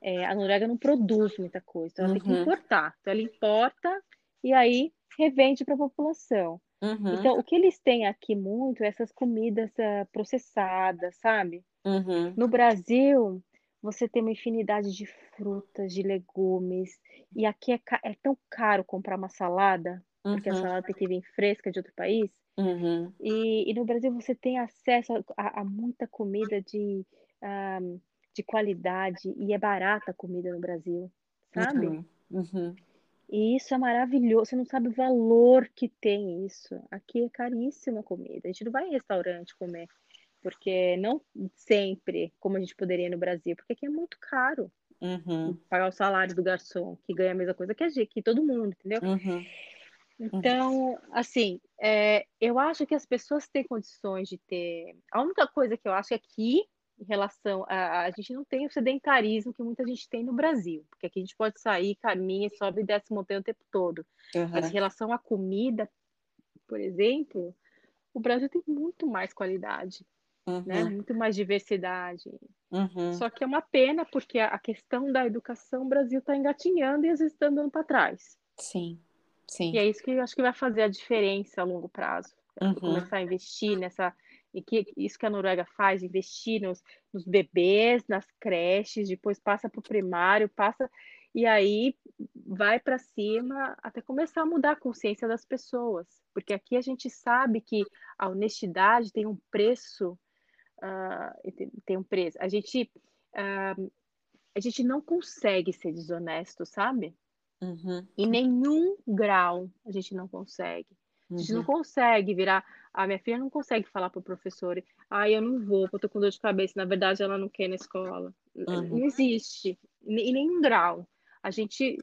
é, a Noruega não produz muita coisa, então ela uhum. tem que uhum. importar. Então ela importa e aí revende para a população. Uhum. Então, o que eles têm aqui muito é essas comidas uh, processadas, sabe? Uhum. No Brasil, você tem uma infinidade de frutas, de legumes, e aqui é, é tão caro comprar uma salada, porque uhum. a salada tem que vir fresca de outro país. Uhum. E, e, no Brasil você tem acesso a, a muita comida de, um, de qualidade e é barata a comida no Brasil, sabe? Uhum. uhum. E isso é maravilhoso. Você não sabe o valor que tem isso. Aqui é caríssima a comida. A gente não vai em restaurante comer, porque não sempre como a gente poderia no Brasil, porque aqui é muito caro. Uhum. Pagar o salário do garçom, que ganha a mesma coisa que a gente, que todo mundo, entendeu? Uhum. Então, assim, é, eu acho que as pessoas têm condições de ter. A única coisa que eu acho é que em relação a, a gente não tem o sedentarismo que muita gente tem no Brasil, porque aqui a gente pode sair, caminha, sobe e desce montanha o tempo todo. Uhum. Mas em relação à comida, por exemplo, o Brasil tem muito mais qualidade, né? uhum. né? Muito mais diversidade. Uhum. Só que é uma pena porque a questão da educação, o Brasil está engatinhando e às vezes está andando para trás. Sim. Sim. E é isso que eu acho que vai fazer a diferença a longo prazo. Uhum. Começar a investir nessa. E que isso que a Noruega faz, investir nos, nos bebês, nas creches, depois passa para o primário, passa. E aí vai para cima até começar a mudar a consciência das pessoas. Porque aqui a gente sabe que a honestidade tem um preço. Uh, tem, tem, um preço. A gente. Uh, a gente não consegue ser desonesto, sabe? Uhum. Em nenhum grau a gente não consegue. A gente uhum. não consegue virar. A minha filha não consegue falar para o professor: ah, eu não vou, porque eu tô com dor de cabeça. Na verdade, ela não quer na escola. Uhum. Não existe. Em nenhum grau. A gente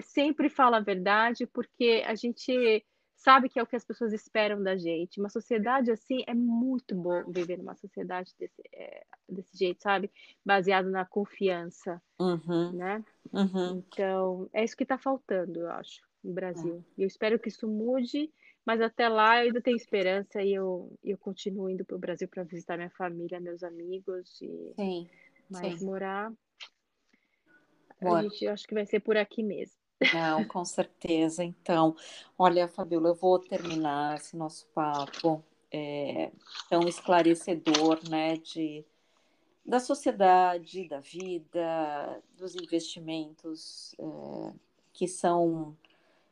sempre fala a verdade porque a gente sabe que é o que as pessoas esperam da gente. Uma sociedade assim é muito bom viver numa sociedade desse, é, desse jeito, sabe? Baseado na confiança, uhum. né? Uhum. Então, é isso que está faltando, eu acho, no Brasil. E eu espero que isso mude, mas até lá eu ainda tenho esperança e eu, eu continuo indo para o Brasil para visitar minha família, meus amigos e sim, mais sim. morar. A gente acho que vai ser por aqui mesmo. Não, com certeza. Então, olha, Fabiola, eu vou terminar esse nosso papo é, tão esclarecedor, né, de, da sociedade, da vida, dos investimentos, é, que são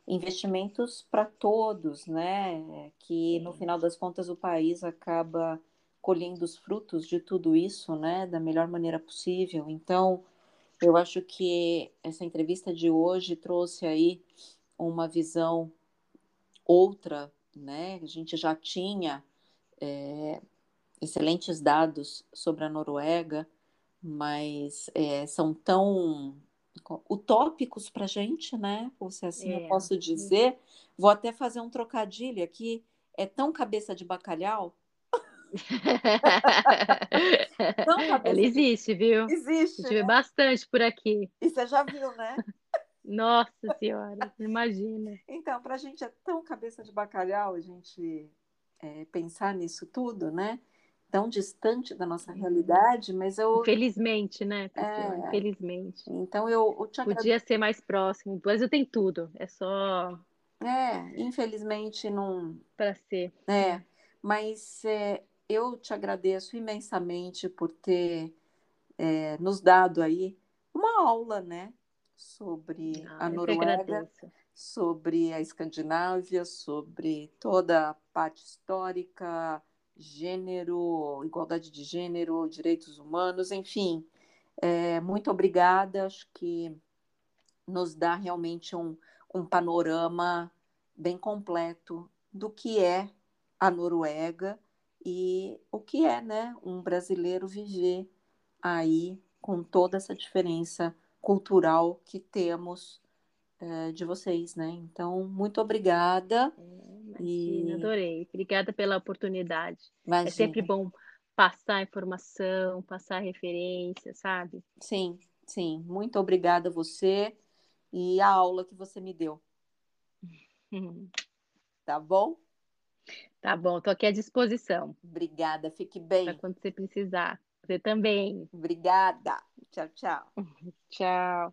investimentos para todos, né, que no final das contas o país acaba colhendo os frutos de tudo isso, né, da melhor maneira possível. Então, eu acho que essa entrevista de hoje trouxe aí uma visão outra, né? A gente já tinha é, excelentes dados sobre a Noruega, mas é, são tão utópicos para a gente, né? Ou se assim é. eu posso dizer. Vou até fazer um trocadilho aqui. É tão cabeça de bacalhau Não, Ela existe, viu? Existe. A gente né? vê bastante por aqui. E você já viu, né? Nossa Senhora, imagina. Então, para a gente é tão cabeça de bacalhau a gente é, pensar nisso tudo, né? Tão distante da nossa realidade, mas eu. Infelizmente, né? É... Infelizmente. Então eu, eu te Podia ser mais próximo. O Brasil tem tudo, é só. É, infelizmente não. Para ser. É, mas é, eu te agradeço imensamente por ter é, nos dado aí uma aula, né, sobre ah, a Noruega, sobre a Escandinávia, sobre toda a parte histórica, gênero, igualdade de gênero, direitos humanos, enfim. É, muito obrigada, acho que nos dá realmente um, um panorama bem completo do que é a Noruega e o que é, né, um brasileiro viver aí com toda essa diferença cultural que temos é, de vocês, né? Então, muito obrigada. É, e... adorei. Obrigada pela oportunidade. Imagina. É sempre bom passar informação, passar referência, sabe? Sim, sim. Muito obrigada a você e a aula que você me deu. Tá bom? Tá bom, tô aqui à disposição. Obrigada, fique bem. Para quando você precisar. Você também. Obrigada. Tchau, tchau. tchau.